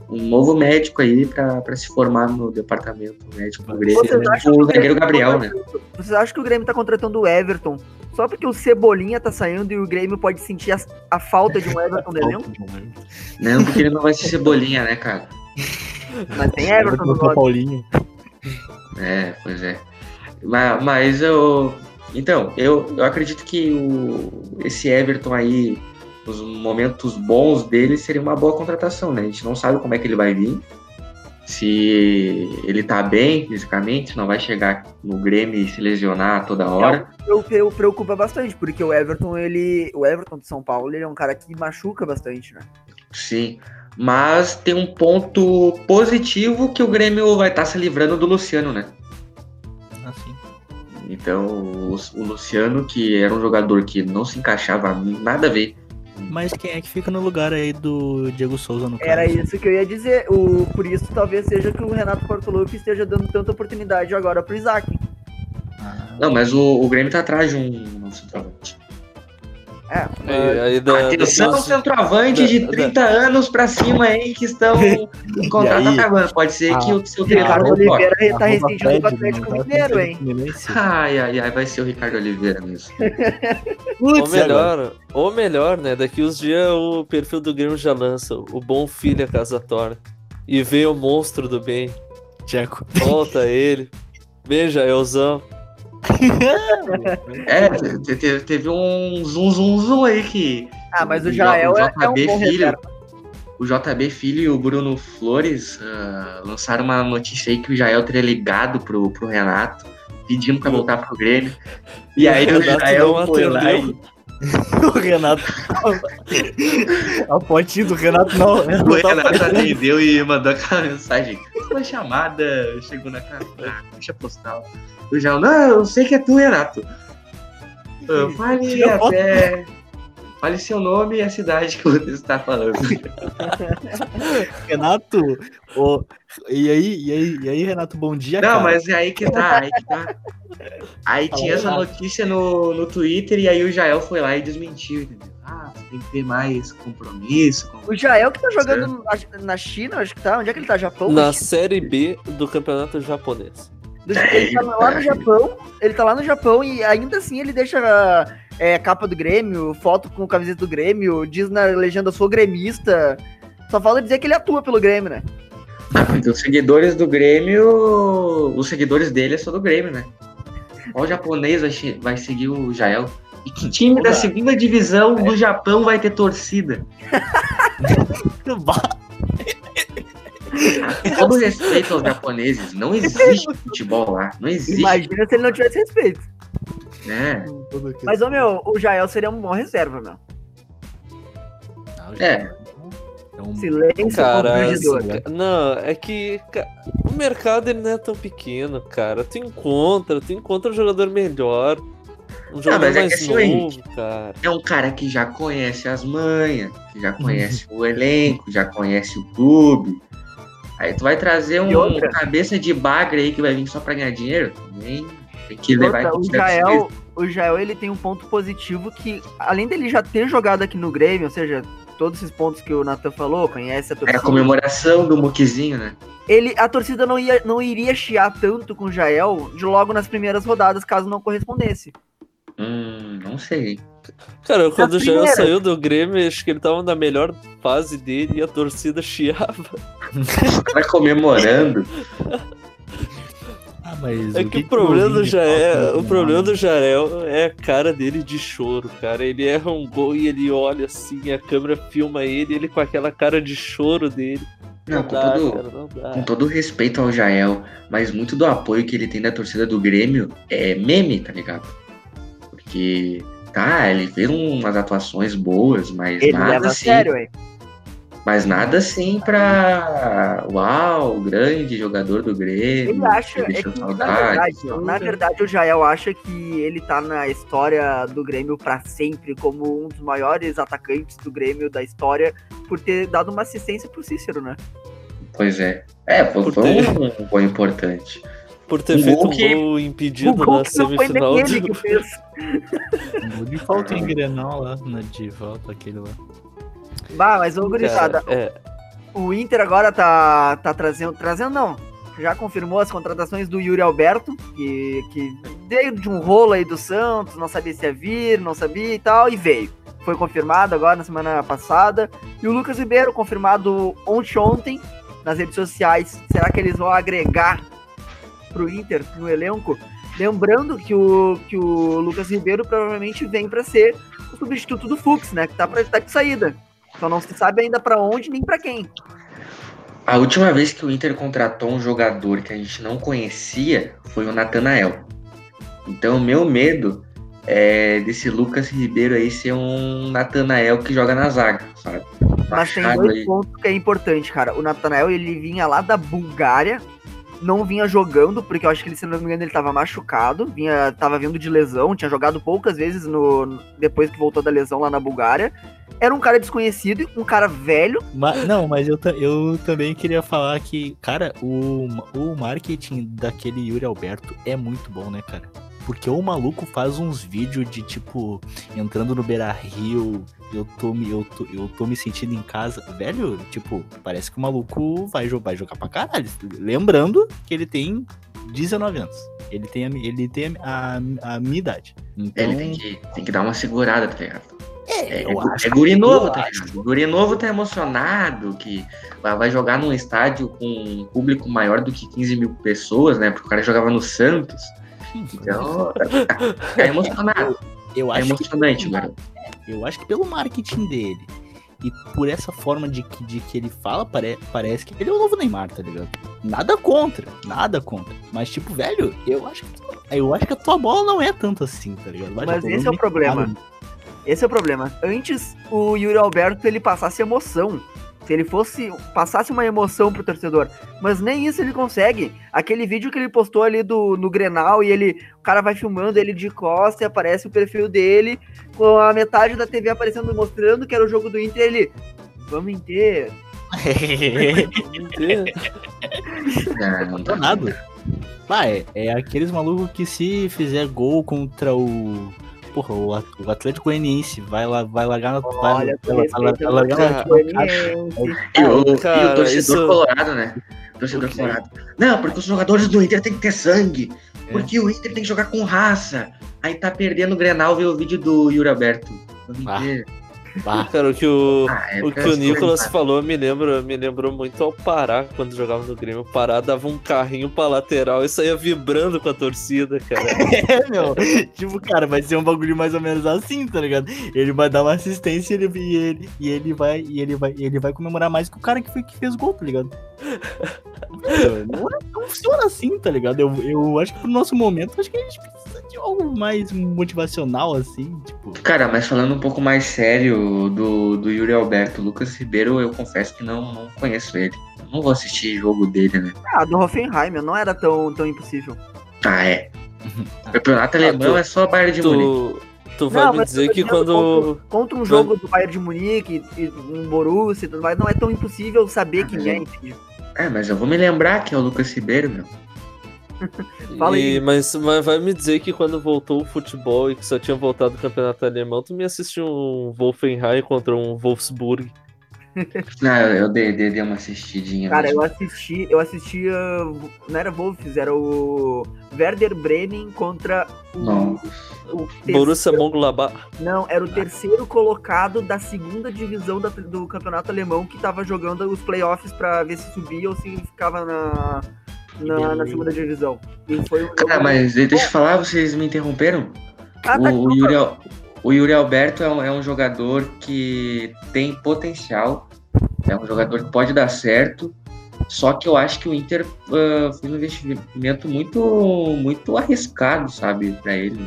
Speaker 2: um novo médico aí para se formar no departamento médico do Grêmio. O zagueiro Gabriel, né?
Speaker 1: Vocês acham que o Grêmio tá contratando o Everton só porque o Cebolinha tá saindo e o Grêmio pode sentir a, a falta de um [LAUGHS] Everton elenco?
Speaker 2: Não, porque ele não vai ser Cebolinha, né, cara?
Speaker 1: Mas tem Everton no
Speaker 3: Paulinho.
Speaker 2: É, pois é. Mas, mas eu. Então, eu, eu acredito que o, esse Everton aí, os momentos bons dele seria uma boa contratação, né? A gente não sabe como é que ele vai vir. Se ele tá bem fisicamente, não vai chegar no Grêmio e se lesionar toda hora.
Speaker 1: Eu, eu preocupa bastante, porque o Everton, ele. O Everton de São Paulo, ele é um cara que machuca bastante, né?
Speaker 2: Sim. Mas tem um ponto positivo que o Grêmio vai estar tá se livrando do Luciano, né?
Speaker 3: Assim.
Speaker 2: Então, o, o Luciano, que era um jogador que não se encaixava nada a ver
Speaker 3: mas quem é que fica no lugar aí do Diego Souza no
Speaker 1: caso? Era isso que eu ia dizer. O, por isso talvez seja que o Renato Portaluppi esteja dando tanta oportunidade agora pro Isaac.
Speaker 2: Ah. Não, mas o, o Grêmio tá atrás de um centroavante.
Speaker 1: É,
Speaker 2: aí, aí da, Atenção, da, centroavante da, de 30 da, anos pra cima aí que estão [LAUGHS] em contrato acabando. Pode ser que o seu
Speaker 1: Ricardo Oliveira tá rescindindo com o Atlético Mineiro, hein?
Speaker 2: Ai, ai, ai, vai ser o Ricardo Oliveira mesmo. [LAUGHS]
Speaker 4: ou melhor, ou melhor, né? Daqui uns dias o perfil do Grêmio já lança o bom filho a casa torna. E vê o monstro do bem.
Speaker 3: Tcheco.
Speaker 4: Volta ele. [LAUGHS] Beija, Elzão [LAUGHS]
Speaker 2: é, teve, teve um zoom, zoom, zoom aí que.
Speaker 1: Ah, mas o Jael é, é um bom filho,
Speaker 2: O JB Filho e o Bruno Flores uh, lançaram uma notícia aí que o Jael teria ligado pro, pro Renato, pedindo pra voltar pro Grêmio. E aí o, o Jael foi lá e [LAUGHS]
Speaker 3: o Renato. a fotinha do Renato não.
Speaker 2: O Renato atendeu e mandou aquela [LAUGHS] mensagem. Uma chamada chegou na casa. Deixa postal. O João, não, eu sei que é tu, Renato. Fale até. Fale seu nome e a cidade que você está falando. [LAUGHS]
Speaker 3: Renato, oh, e, aí, e, aí, e aí, Renato, bom dia.
Speaker 2: Não, cara. mas é aí que tá, aí que tá. Aí tinha essa notícia no, no Twitter e aí o Jael foi lá e desmentiu, entendeu? Ah, tem que ter mais compromisso.
Speaker 1: Com... O Jael que tá jogando na China, acho que tá. Onde é que ele tá? Japão?
Speaker 4: Na Série B do campeonato japonês.
Speaker 1: Ele tá lá no Japão, ele tá lá no Japão e ainda assim ele deixa é, capa do Grêmio, foto com camiseta do Grêmio, diz na legenda sou gremista. Só falta dizer que ele atua pelo Grêmio, né? [LAUGHS]
Speaker 2: Os seguidores do Grêmio, os seguidores dele é só do Grêmio, né? Qual japonês vai, vai seguir o Jael? E que time da segunda divisão do Japão vai ter torcida? [LAUGHS] todo respeito aos japoneses, não existe futebol lá. Não existe.
Speaker 1: Imagina se ele não tivesse respeito.
Speaker 2: É.
Speaker 1: Mas, ô meu, o Jael seria um bom reserva, meu.
Speaker 2: É.
Speaker 1: É um... Silêncio
Speaker 4: cara, Não, é que o mercado ele não é tão pequeno, cara. Tu encontra, tu encontra um jogador melhor. Um jogador ah, mais é novo, cara.
Speaker 2: É um cara que já conhece as manhas, que já conhece o elenco, já conhece o clube. Aí tu vai trazer um cabeça de bagre aí que vai vir só pra ganhar dinheiro? Também tem que levar
Speaker 1: outra, o Jael, o Jael ele tem um ponto positivo que, além dele já ter jogado aqui no Grêmio, ou seja, todos esses pontos que o Nathan falou, conhece a
Speaker 2: torcida. É a comemoração do Muquizinho, né?
Speaker 1: Ele, a torcida não, ia, não iria chiar tanto com o Jael de logo nas primeiras rodadas, caso não correspondesse.
Speaker 2: Hum, não sei.
Speaker 4: Cara, quando o Jael saiu do Grêmio, acho que ele tava na melhor fase dele e a torcida [LAUGHS] chiava.
Speaker 2: Tá comemorando. [LAUGHS]
Speaker 3: Ah, mas
Speaker 4: é que, que, o problema do Jael, o problema do Jael é a cara dele de choro, cara. Ele erra um gol e ele olha assim, a câmera filma ele, ele com aquela cara de choro dele.
Speaker 2: Não, não com, dá, todo, cara, não com todo respeito ao Jael, mas muito do apoio que ele tem da torcida do Grêmio é meme, tá ligado? Porque, tá, ele fez umas atuações boas, mas ele nada assim. Sério, hein? Mas nada assim pra. Uau, grande jogador do Grêmio.
Speaker 1: Ele acha. É que, na, verdade, na verdade, o Jael acha que ele tá na história do Grêmio para sempre, como um dos maiores atacantes do Grêmio da história, por ter dado uma assistência pro Cícero, né?
Speaker 2: Pois é. É, foi, foi um, um gol importante.
Speaker 4: por ter um feito um que... gol impedido na semifinal. Não foi
Speaker 3: do... que fez. [LAUGHS] De falta em Grenal lá, na de volta, aquele lá.
Speaker 1: Bah, mas ô gurizada, é. o Inter agora tá, tá trazendo, trazendo não, já confirmou as contratações do Yuri Alberto, que, que veio de um rolo aí do Santos, não sabia se ia vir, não sabia e tal, e veio. Foi confirmado agora na semana passada. E o Lucas Ribeiro, confirmado ontem, ontem nas redes sociais. Será que eles vão agregar pro Inter no elenco? Lembrando que o, que o Lucas Ribeiro provavelmente vem para ser o substituto do Fux, né? Que tá, pra, tá de saída. Então não se sabe ainda para onde nem para quem.
Speaker 2: A última vez que o Inter contratou um jogador que a gente não conhecia foi o Natanael. Então, o meu medo é desse Lucas Ribeiro aí ser um Natanael que joga na zaga, sabe?
Speaker 1: Mas tem dois aí. pontos que é importante, cara. O Natanael, ele vinha lá da Bulgária, não vinha jogando, porque eu acho que ele, se não me engano, ele tava machucado, vinha, tava vindo de lesão, tinha jogado poucas vezes no depois que voltou da lesão lá na Bulgária era um cara desconhecido, um cara velho.
Speaker 3: Mas, não, mas eu, eu também queria falar que, cara, o, o marketing daquele Yuri Alberto é muito bom, né, cara? Porque o maluco faz uns vídeos de tipo, entrando no Beira Rio, eu tô, me, eu, tô, eu tô me sentindo em casa. Velho, tipo, parece que o maluco vai, vai jogar pra caralho. Lembrando que ele tem 19 anos. Ele tem a, ele tem a, a, a minha idade.
Speaker 2: Então... Ele tem que, tem que dar uma segurada, tá ligado? É, é, é guri novo, tá ligado? Guri novo tá emocionado, que vai jogar num estádio com um público maior do que 15 mil pessoas, né? Porque o cara jogava no Santos. Então, é [LAUGHS] emocionado.
Speaker 3: Eu é acho é emocionante, que, garoto. Eu acho que pelo marketing dele e por essa forma de que, de que ele fala, pare, parece que ele é o novo Neymar, tá ligado? Nada contra, nada contra. Mas, tipo, velho, eu acho que, eu acho que a tua bola não é tanto assim, tá ligado?
Speaker 1: Vai Mas esse é o problema. Esse é o problema. Antes, o Yuri Alberto ele passasse emoção. Se ele fosse. passasse uma emoção pro torcedor. Mas nem isso ele consegue. Aquele vídeo que ele postou ali do, no Grenal e ele. O cara vai filmando ele de costa e aparece o perfil dele, com a metade da TV aparecendo, mostrando que era o jogo do Inter, ele. Vamos inteiro. [LAUGHS]
Speaker 3: não, não nada. Ah, é, é aqueles malucos que se fizer gol contra o porra, o Atlético Goianiense vai lá, vai largar na. Olha, vai, vai, vai largar
Speaker 2: na. E o, e o torcedor isso... colorado, né? O torcedor colorado. Não, porque os jogadores do Inter tem que ter sangue. É. Porque o Inter tem que jogar com raça. Aí tá perdendo o Grenal, vê o vídeo do Yuri Alberto.
Speaker 4: Ah. Bah. Cara, o que o, ah, é o, que o Nicolas falou me lembra, me lembrou muito ao Pará, quando jogava no Grêmio. O Pará dava um carrinho pra lateral e saía vibrando com a torcida, cara. [LAUGHS]
Speaker 3: é, meu. Tipo, cara, vai ser um bagulho mais ou menos assim, tá ligado? Ele vai dar uma assistência e ele, e ele, e ele, vai, e ele, vai, ele vai comemorar mais que o cara que, foi, que fez gol, tá ligado? [LAUGHS] não, é, não funciona assim, tá ligado? Eu, eu acho que pro nosso momento, acho que a gente precisa de algo mais motivacional, assim, tipo.
Speaker 2: Cara, mas falando um pouco mais sério do, do Yuri Alberto, Lucas Ribeiro, eu confesso que não, não conheço ele. Não vou assistir jogo dele, né?
Speaker 1: Ah, do Hoffenheim, não era tão, tão impossível.
Speaker 2: Ah, é. O campeonato ah, alemão tu, é só Bayern de tu, Munique.
Speaker 4: Tu vai não, me dizer que quando.
Speaker 1: Contra, contra um jogo do Bayern de Munique, um Borussia e tudo mais, não é tão impossível saber ah, quem é, entendeu?
Speaker 2: É, mas eu vou me lembrar que é o Lucas Ribeiro, meu. [LAUGHS]
Speaker 4: Fala aí. E, mas, mas vai me dizer que quando voltou o futebol e que só tinha voltado do campeonato alemão, tu me assistiu um Wolfenheim contra um Wolfsburg.
Speaker 2: Não, eu dei, dei, dei uma assistidinha.
Speaker 1: Cara, mesmo. eu assisti, eu assistia. Não era Wolfs, era o Werder Bremen contra o.
Speaker 4: o Borussia Mönchengladbach.
Speaker 1: Não, era o terceiro colocado da segunda divisão da, do campeonato alemão que tava jogando os playoffs pra ver se subia ou se ficava na, na, na segunda divisão.
Speaker 2: E foi um Cara, mas deixa eu falar, vocês me interromperam? Ah, tá o, o Yuri, o Yuri Alberto é um, é um jogador que tem potencial, é um jogador que pode dar certo, só que eu acho que o Inter uh, foi um investimento muito, muito arriscado, sabe, para ele.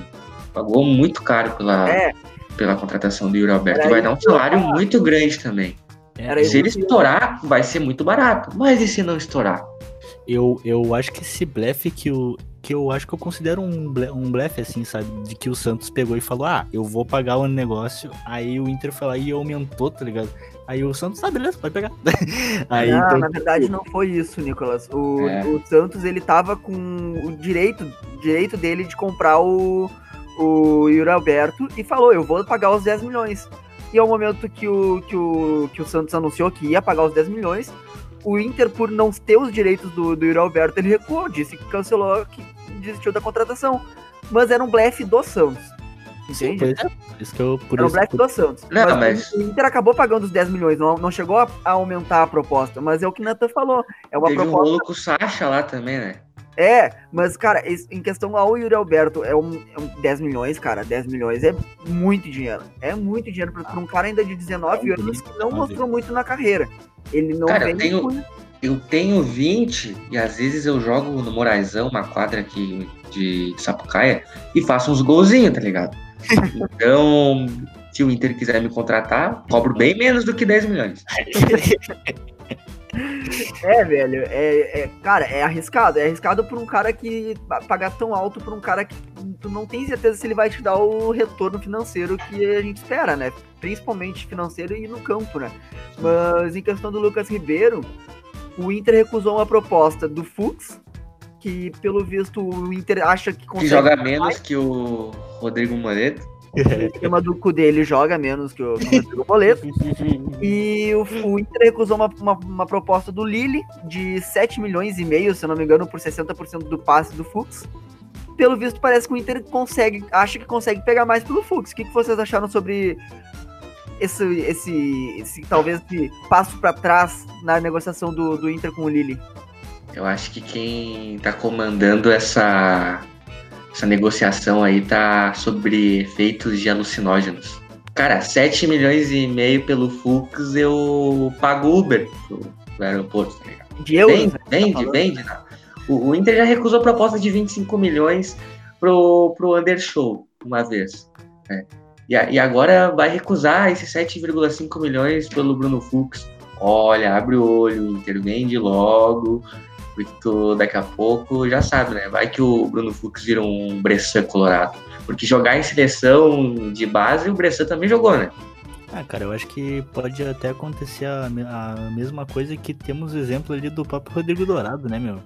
Speaker 2: Pagou muito caro pela, é. pela contratação do Yuri Alberto. e vai dar um salário muito grande também. É, se ele estourar, vai ser muito barato. Mas e se não estourar?
Speaker 3: Eu, eu acho que esse blefe que o. que eu acho que eu considero um, um blefe, assim, sabe? De que o Santos pegou e falou, ah, eu vou pagar o negócio. Aí o Inter foi lá e aumentou, tá ligado? Aí o Santos, tá, beleza, pode pegar. [LAUGHS]
Speaker 1: Aí, não, então... na verdade não foi isso, Nicolas. O, é. o Santos, ele tava com o direito, direito dele de comprar o, o Yuri Alberto e falou, eu vou pagar os 10 milhões. E ao momento que o, que o, que o Santos anunciou que ia pagar os 10 milhões, o Inter, por não ter os direitos do, do Yuri Alberto, ele recuou, disse que cancelou, que desistiu da contratação. Mas era um blefe do Santos. Entende?
Speaker 3: Sim, é. Isso que eu,
Speaker 1: por era um blefe do Santos. Não, mas, mas, o Inter acabou pagando os 10 milhões, não, não chegou a, a aumentar a proposta, mas é o que Nathan falou. É uma
Speaker 2: Teve
Speaker 1: proposta.
Speaker 2: um rolo com o Sacha lá também, né?
Speaker 1: É, mas, cara, em questão ao Yuri Alberto, é um, é um 10 milhões, cara. 10 milhões é muito dinheiro. É muito dinheiro pra um cara ainda de 19 é anos que não mostrou muito na carreira. Ele não
Speaker 2: cara, eu tenho, eu tenho 20 e às vezes eu jogo no Moraizão, uma quadra aqui de Sapucaia, e faço uns golzinhos, tá ligado? [LAUGHS] então, se o Inter quiser me contratar, cobro bem menos do que 10 milhões. [LAUGHS]
Speaker 1: É, velho, é, é, cara, é arriscado. É arriscado por um cara que pagar tão alto por um cara que tu não tem certeza se ele vai te dar o retorno financeiro que a gente espera, né? Principalmente financeiro e no campo, né? Mas em questão do Lucas Ribeiro, o Inter recusou uma proposta do Fux, que pelo visto o Inter acha que
Speaker 2: consegue. Que joga menos mais. que o Rodrigo Moreto.
Speaker 1: O esquema do cu dele joga menos que o Boleto. [LAUGHS] e o, o, Inter recusou uma, uma, uma, proposta do Lille de 7 milhões e meio, se eu não me engano, por 60% do passe do Fux. Pelo visto, parece que o Inter consegue, acha que consegue pegar mais pelo Fux. O que, que vocês acharam sobre esse, esse, esse talvez esse passo para trás na negociação do, do Inter com o Lille?
Speaker 2: Eu acho que quem tá comandando essa essa negociação aí tá sobre efeitos de alucinógenos. Cara, 7 milhões e meio pelo Fux eu pago Uber pro, pro aeroporto, tá ligado?
Speaker 1: De euros? Vende,
Speaker 2: né? vende, tá vende. O, o, Inter já recusou a proposta de 25 milhões pro, pro Undershow uma vez. Né? E, e agora vai recusar esses 7,5 milhões pelo Bruno Fux. Olha, abre o olho, Inter vende logo, porque tu daqui a pouco já sabe, né? Vai que o Bruno Fux vira um Bressan colorado. Porque jogar em seleção de base, o Bressan também jogou, né?
Speaker 3: Ah, cara, eu acho que pode até acontecer a, a mesma coisa que temos o exemplo ali do próprio Rodrigo Dourado, né, meu?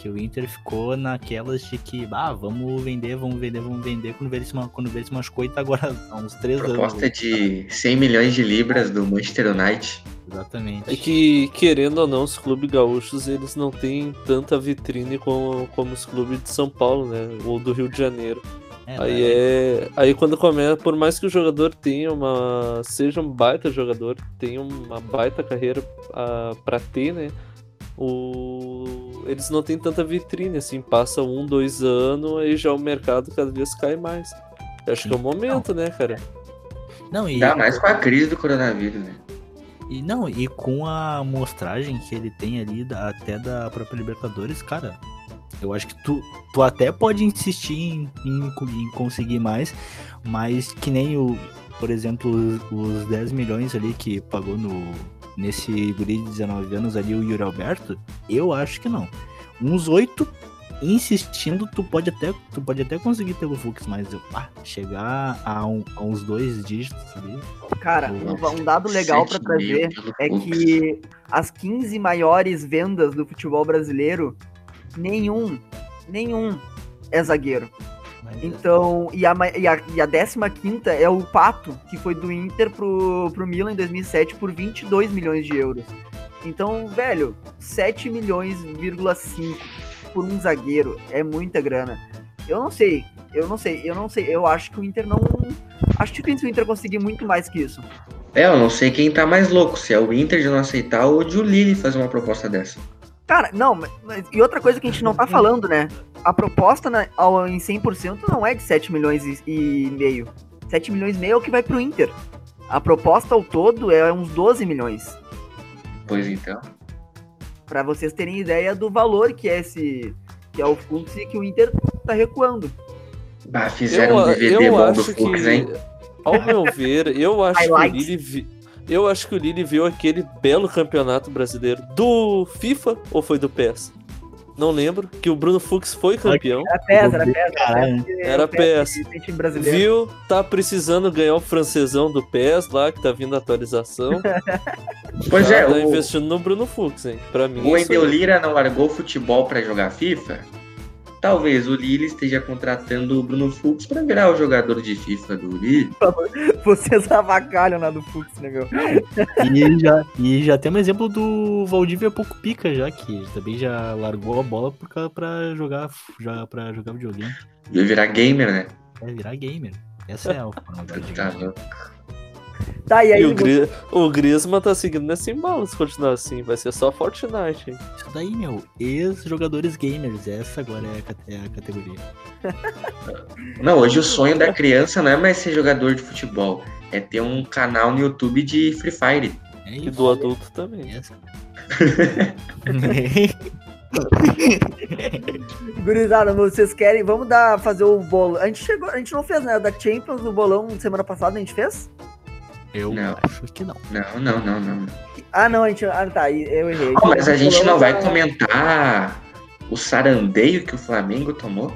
Speaker 3: Que o Inter ficou naquelas de que, ah, vamos vender, vamos vender, vamos vender, quando ele se, quando ele se machucou e tá agora há uns três
Speaker 2: Proposta anos. Proposta de 100 milhões de libras do Manchester United.
Speaker 3: Exatamente.
Speaker 4: É que, querendo ou não, os clubes gaúchos, eles não têm tanta vitrine como, como os clubes de São Paulo, né? Ou do Rio de Janeiro. É, aí né? é. Aí quando começa, por mais que o jogador tenha uma. seja um baita jogador, tenha uma baita carreira uh, pra ter, né? O... Eles não têm tanta vitrine, assim, passa um, dois anos, aí já o mercado cada vez cai mais. Eu acho que é o momento, não. né, cara?
Speaker 2: Não, e... Ainda mais com a crise do coronavírus, né?
Speaker 3: E não, e com a amostragem que ele tem ali, da, até da própria Libertadores, cara, eu acho que tu, tu até pode insistir em, em, em conseguir mais, mas que nem o, por exemplo, os, os 10 milhões ali que pagou no, nesse guri de 19 anos ali, o Yuri Alberto, eu acho que não. Uns 8 insistindo, tu pode até, tu pode até conseguir pelo Fux, mas ah, chegar a, um, a, uns dois dígitos ali.
Speaker 1: Cara, um, um dado legal para trazer é que as 15 maiores vendas do futebol brasileiro, nenhum, nenhum é zagueiro. É. Então, e a, e, a, e a 15 é o Pato, que foi do Inter pro, pro Milan em 2007 por 22 milhões de euros. Então, velho, 7 milhões,5 por um zagueiro é muita grana. Eu não sei, eu não sei, eu não sei. Eu acho que o Inter não. Acho difícil o Inter conseguir muito mais que isso.
Speaker 2: É, eu não sei quem tá mais louco, se é o Inter de não aceitar ou de o Lille fazer uma proposta dessa.
Speaker 1: Cara, não, mas, e outra coisa que a gente não tá falando, né? A proposta na, ao, em 100% não é de 7 milhões e, e meio. 7 milhões e meio é o que vai pro Inter. A proposta ao todo é uns 12 milhões.
Speaker 2: Pois então
Speaker 1: para vocês terem ideia do valor que é esse que é o fluxo e que o Inter tá recuando.
Speaker 2: Bah, fizeram eu, um DVD bom do Fux, que, hein?
Speaker 4: Ao meu ver, eu [LAUGHS] acho que o Lille vi, eu acho que o Lille viu aquele belo campeonato brasileiro do FIFA ou foi do PES? Não lembro, que o Bruno Fux foi campeão.
Speaker 1: Era PES, era PES.
Speaker 4: Era PES. Viu? Tá precisando ganhar o francesão do PES lá, que tá vindo a atualização. [LAUGHS]
Speaker 2: pois é.
Speaker 4: Tá o... investindo no Bruno Fux, hein? Pra mim.
Speaker 2: O Endel Lira não largou futebol pra jogar FIFA? Talvez o Lille esteja contratando o Bruno Fux para virar o jogador de FIFA do Lille. [LAUGHS]
Speaker 1: Vocês avacalham lá do Fux, né, meu?
Speaker 3: E já, e já tem um exemplo do Valdívia pouco pica, já que também já largou a bola para jogar, já, pra jogar videogame.
Speaker 2: Vai virar gamer, né?
Speaker 3: É, virar gamer. Essa é a forma
Speaker 2: tá louco.
Speaker 4: Tá, e aí? E o, Gri o Griezmann tá seguindo nesse embalo se continuar assim. Vai ser só Fortnite, hein?
Speaker 3: Isso daí, meu. Ex-jogadores gamers. Essa agora é a, é a categoria. [LAUGHS]
Speaker 2: não, hoje o sonho da criança não é mais ser jogador de futebol. É ter um canal no YouTube de Free Fire.
Speaker 4: É isso. E do adulto também. Essa. [LAUGHS]
Speaker 1: Gurizada, vocês querem? Vamos dar, fazer o bolo. A gente chegou, a gente não fez, né? Da Champions, o bolão semana passada a gente fez?
Speaker 3: Eu não. acho que não.
Speaker 2: Não, não, não, não.
Speaker 1: Ah, não, a gente. Ah, tá, eu errei. Oh,
Speaker 2: mas a gente não vai comentar o sarandeio que o Flamengo tomou?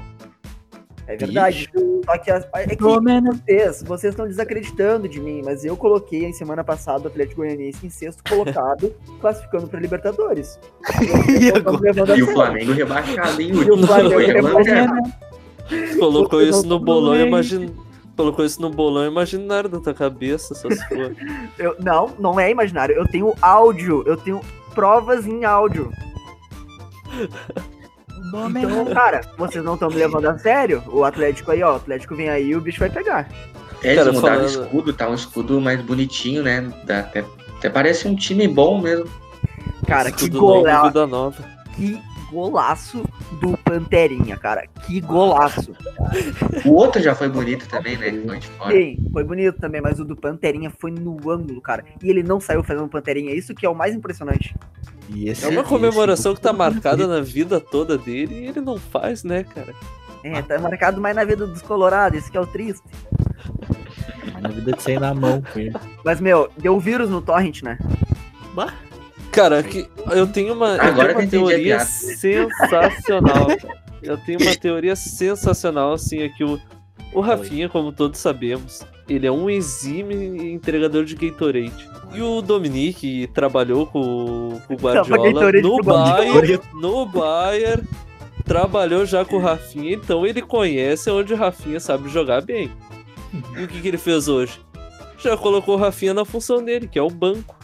Speaker 1: É verdade. Só que, as, é que vocês, vocês estão desacreditando de mim, mas eu coloquei em semana passada o Atlético Goianiense em sexto colocado, [LAUGHS] classificando para Libertadores. [LAUGHS]
Speaker 2: E, e o Flamengo rebaixado, hein? E o Flamengo
Speaker 4: rebaixado. Colocou isso no bolão, imagina colocou isso no bolão imaginário da tua cabeça, essas [LAUGHS] coisas.
Speaker 1: eu, não, não é imaginário. Eu tenho áudio, eu tenho provas em áudio. Então, [LAUGHS] cara, vocês não estão me levando a sério? O Atlético aí, ó, o Atlético vem aí e o bicho vai pegar.
Speaker 2: É, eles mudaram falando... o escudo, tá um escudo mais bonitinho, né? Dá até, até parece um time bom mesmo.
Speaker 1: Cara, que gol, nova. Que golaço do Panterinha, cara. Que golaço.
Speaker 2: O outro já foi bonito também, né? Foi de
Speaker 1: fora. Sim, foi bonito também, mas o do Panterinha foi no ângulo, cara. E ele não saiu fazendo Panterinha. Isso que é o mais impressionante.
Speaker 4: é uma comemoração que tá marcada na vida toda dele e ele não faz, né, cara?
Speaker 1: É, tá marcado mais na vida dos colorados, isso que é o triste.
Speaker 3: na vida de sair na mão com ele.
Speaker 1: Mas, meu, deu vírus no torrent, né?
Speaker 4: Bah. Cara, que eu tenho uma, eu tenho uma teoria sensacional. [LAUGHS] eu tenho uma teoria sensacional, assim, é que o, o Rafinha, como todos sabemos, ele é um exime entregador de Gatorade. E o Dominique trabalhou com, com o Guardiola no Bayern, no Bayern, trabalhou já com o Rafinha, então ele conhece onde o Rafinha sabe jogar bem. E o que, que ele fez hoje? Já colocou o Rafinha na função dele, que é o banco.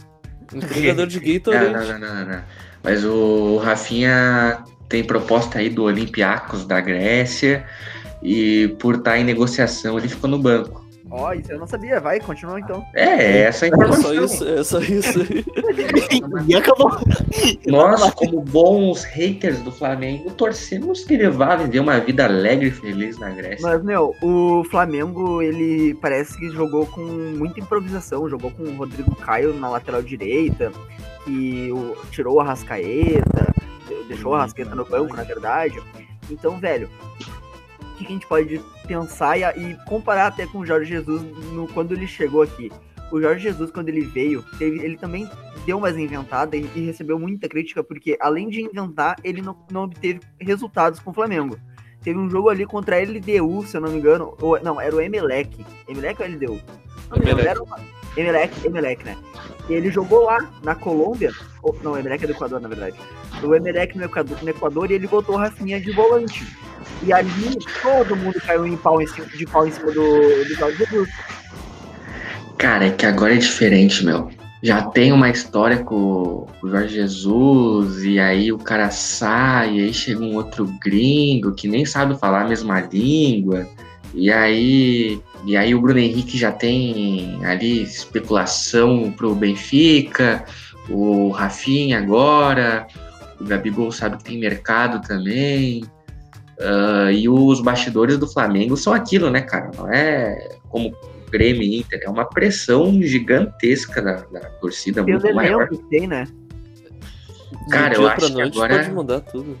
Speaker 4: Entregador de Gatorade.
Speaker 2: Não, não, não, não, não. Mas o Rafinha tem proposta aí do Olympiacos da Grécia e por estar em negociação ele ficou no banco.
Speaker 1: Ó, oh, isso eu não sabia. Vai, continua então.
Speaker 2: É, essa é a informação.
Speaker 4: É só isso, é só isso. [LAUGHS]
Speaker 3: e acabou.
Speaker 2: Nós, como bons haters do Flamengo, torcemos que ele vá viver uma vida alegre e feliz na Grécia.
Speaker 1: Mas, meu, o Flamengo, ele parece que jogou com muita improvisação. Jogou com o Rodrigo Caio na lateral direita, que o, tirou a Rascaeta, deixou a Rascaeta no banco, na verdade. Então, velho, que a gente pode pensar e, e comparar até com o Jorge Jesus no, quando ele chegou aqui. O Jorge Jesus, quando ele veio, teve, ele também deu umas inventadas e, e, recebeu muita crítica, porque além de inventar, ele não, não obteve resultados com o Flamengo. Teve um jogo ali contra a LDU, se eu não me engano. Ou, não, era o Emelec. Emelec ou LDU? Não, Emelec. Não, era uma, Emelec, Emelec, né? E ele jogou lá, na Colômbia. Ou, não, Emelec é do Equador, na verdade. O Emelec no Equador, no Equador e ele botou o Rafinha de volante. E ali todo mundo caiu em pau em cima, de pau em cima do, do Jorge Jesus.
Speaker 2: Cara, é que agora é diferente, meu. Já tem uma história com o Jorge Jesus, e aí o cara sai, e aí chega um outro gringo que nem sabe falar a mesma língua. E aí, e aí o Bruno Henrique já tem ali especulação pro Benfica, o Rafinha agora, o Gabigol sabe que tem mercado também. Uh, e os bastidores do Flamengo são aquilo, né, cara? Não é como Grêmio e Inter, é uma pressão gigantesca da, da torcida, tem muito maior. Que
Speaker 1: tem, né?
Speaker 2: Cara, eu acho que agora...
Speaker 4: pode mudar tudo.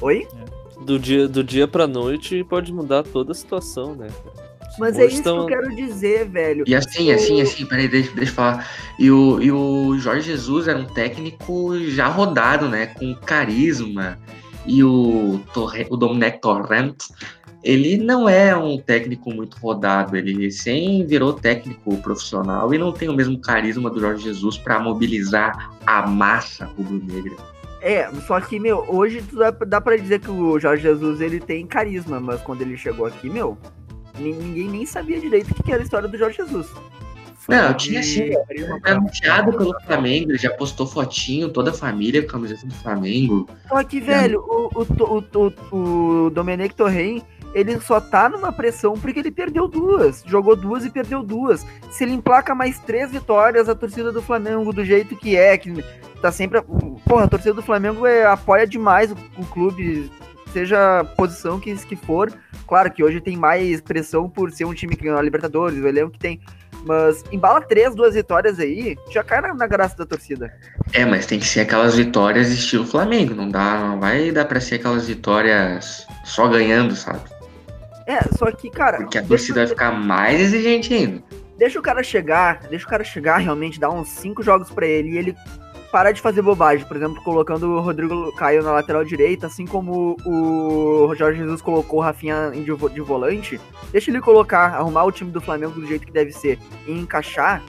Speaker 1: Oi?
Speaker 4: Do dia, do dia pra noite pode mudar toda a situação, né?
Speaker 1: Mas Hoje é isso tão... que eu quero dizer, velho.
Speaker 2: E assim, assim, assim, peraí, deixa, deixa eu falar. E o, e o Jorge Jesus era um técnico já rodado, né? Com carisma E o, Torre, o Dominic Torrent, ele não é um técnico muito rodado, ele recém virou técnico profissional e não tem o mesmo carisma do Jorge Jesus para mobilizar a massa rubro-negra.
Speaker 1: É, só que, meu, hoje dá, dá pra dizer que o Jorge Jesus ele tem carisma, mas quando ele chegou aqui, meu, ninguém nem sabia direito o que era a história do Jorge Jesus.
Speaker 2: Não, tinha sim. anunciado pelo Flamengo, ele já postou fotinho, toda a família com a camiseta do Flamengo.
Speaker 1: Só que, velho, o, o, o, o Domenech Torren, ele só tá numa pressão porque ele perdeu duas. Jogou duas e perdeu duas. Se ele emplaca mais três vitórias, a torcida do Flamengo, do jeito que é, que tá sempre. Porra, a torcida do Flamengo é, apoia demais o, o clube, seja a posição que, que for. Claro que hoje tem mais pressão por ser um time que ganhou a Libertadores, o elenco que tem mas embala três, duas vitórias aí, já cai na, na, graça da torcida.
Speaker 2: É, mas tem que ser aquelas vitórias estilo Flamengo. Não dá, não vai dar pra ser aquelas vitórias só ganhando, sabe?
Speaker 1: É, só que, cara.
Speaker 2: Porque a torcida vai ficar mais exigente ainda.
Speaker 1: Deixa o cara chegar, deixa o cara chegar realmente, dar uns cinco jogos para ele e ele parar de fazer bobagem, por exemplo, colocando o Rodrigo Caio na lateral direita, assim como o Jorge Jesus colocou o Rafinha de, volante, deixa ele colocar, arrumar o time do Flamengo do jeito que deve ser e encaixar,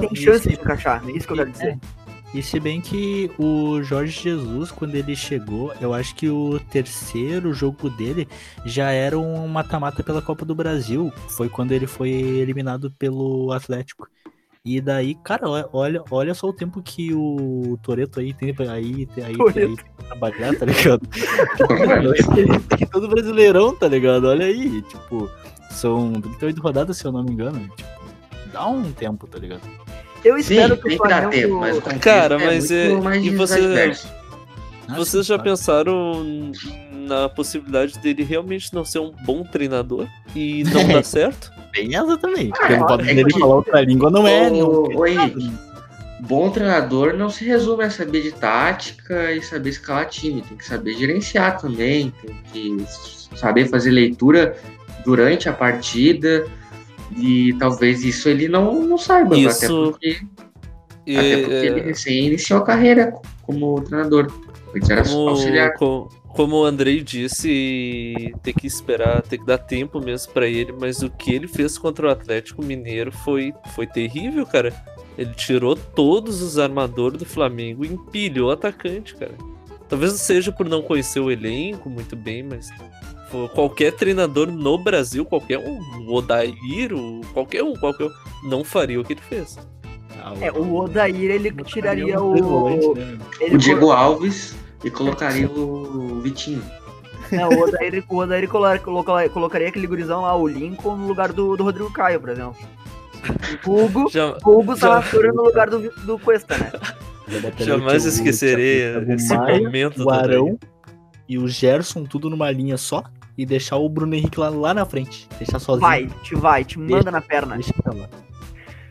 Speaker 1: tem chance de encaixar, é isso que eu quero dizer.
Speaker 3: É. E se bem que o Jorge Jesus, quando ele chegou, eu acho que o terceiro jogo dele já era um mata-mata pela Copa do Brasil. Foi quando ele foi eliminado pelo Atlético. E daí, cara, olha, olha só o tempo que o Toreto aí tem aí, tem aí, tem aí trabalhar, tá ligado? [LAUGHS] tem todo brasileirão, tá ligado? Olha aí, tipo, são 38 rodadas, se eu não me engano. Tipo, dá um tempo, tá ligado?
Speaker 1: Eu espero Sim, que o Flamengo... Tempo,
Speaker 4: mas Cara, mas é, e você, vocês já pensaram na possibilidade dele realmente não ser um bom treinador e não dar [LAUGHS] certo?
Speaker 3: Tem essa também. Porque o fato é dele falar outra língua não é.
Speaker 2: oi, bom treinador não se resume a saber de tática e saber escalar time. Tem que saber gerenciar também. Tem que saber fazer leitura durante a partida. E talvez isso ele não, não saiba. Isso... Até porque, e... até porque ele recém iniciou a carreira como treinador. Antes era como, auxiliar.
Speaker 4: Com como o Andrei disse, tem que esperar, tem que dar tempo mesmo para ele, mas o que ele fez contra o Atlético Mineiro foi, foi terrível, cara. Ele tirou todos os armadores do Flamengo e empilhou o atacante, cara. Talvez seja por não conhecer o elenco muito bem, mas qualquer treinador no Brasil, qualquer um, o Odair, o, qualquer um, qualquer um, não faria o que ele fez.
Speaker 1: É, o Odair ele tiraria o.
Speaker 2: O Diego Alves e colocaria o Vitinho.
Speaker 1: Não, o Odair, o Odair colocaria, colocaria aquele gurizão lá, o Lincoln, no lugar do, do Rodrigo Caio, por exemplo. O Hugo, já, Hugo Salatura no lugar do, do Cuesta, né?
Speaker 4: Jamais esquecerei esse Maia, momento.
Speaker 3: O Arão e o Gerson, tudo numa linha só. E deixar o Bruno Henrique lá, lá na frente. Deixar sozinho.
Speaker 1: Vai, te vai, te manda deixa, na perna. Deixa lá.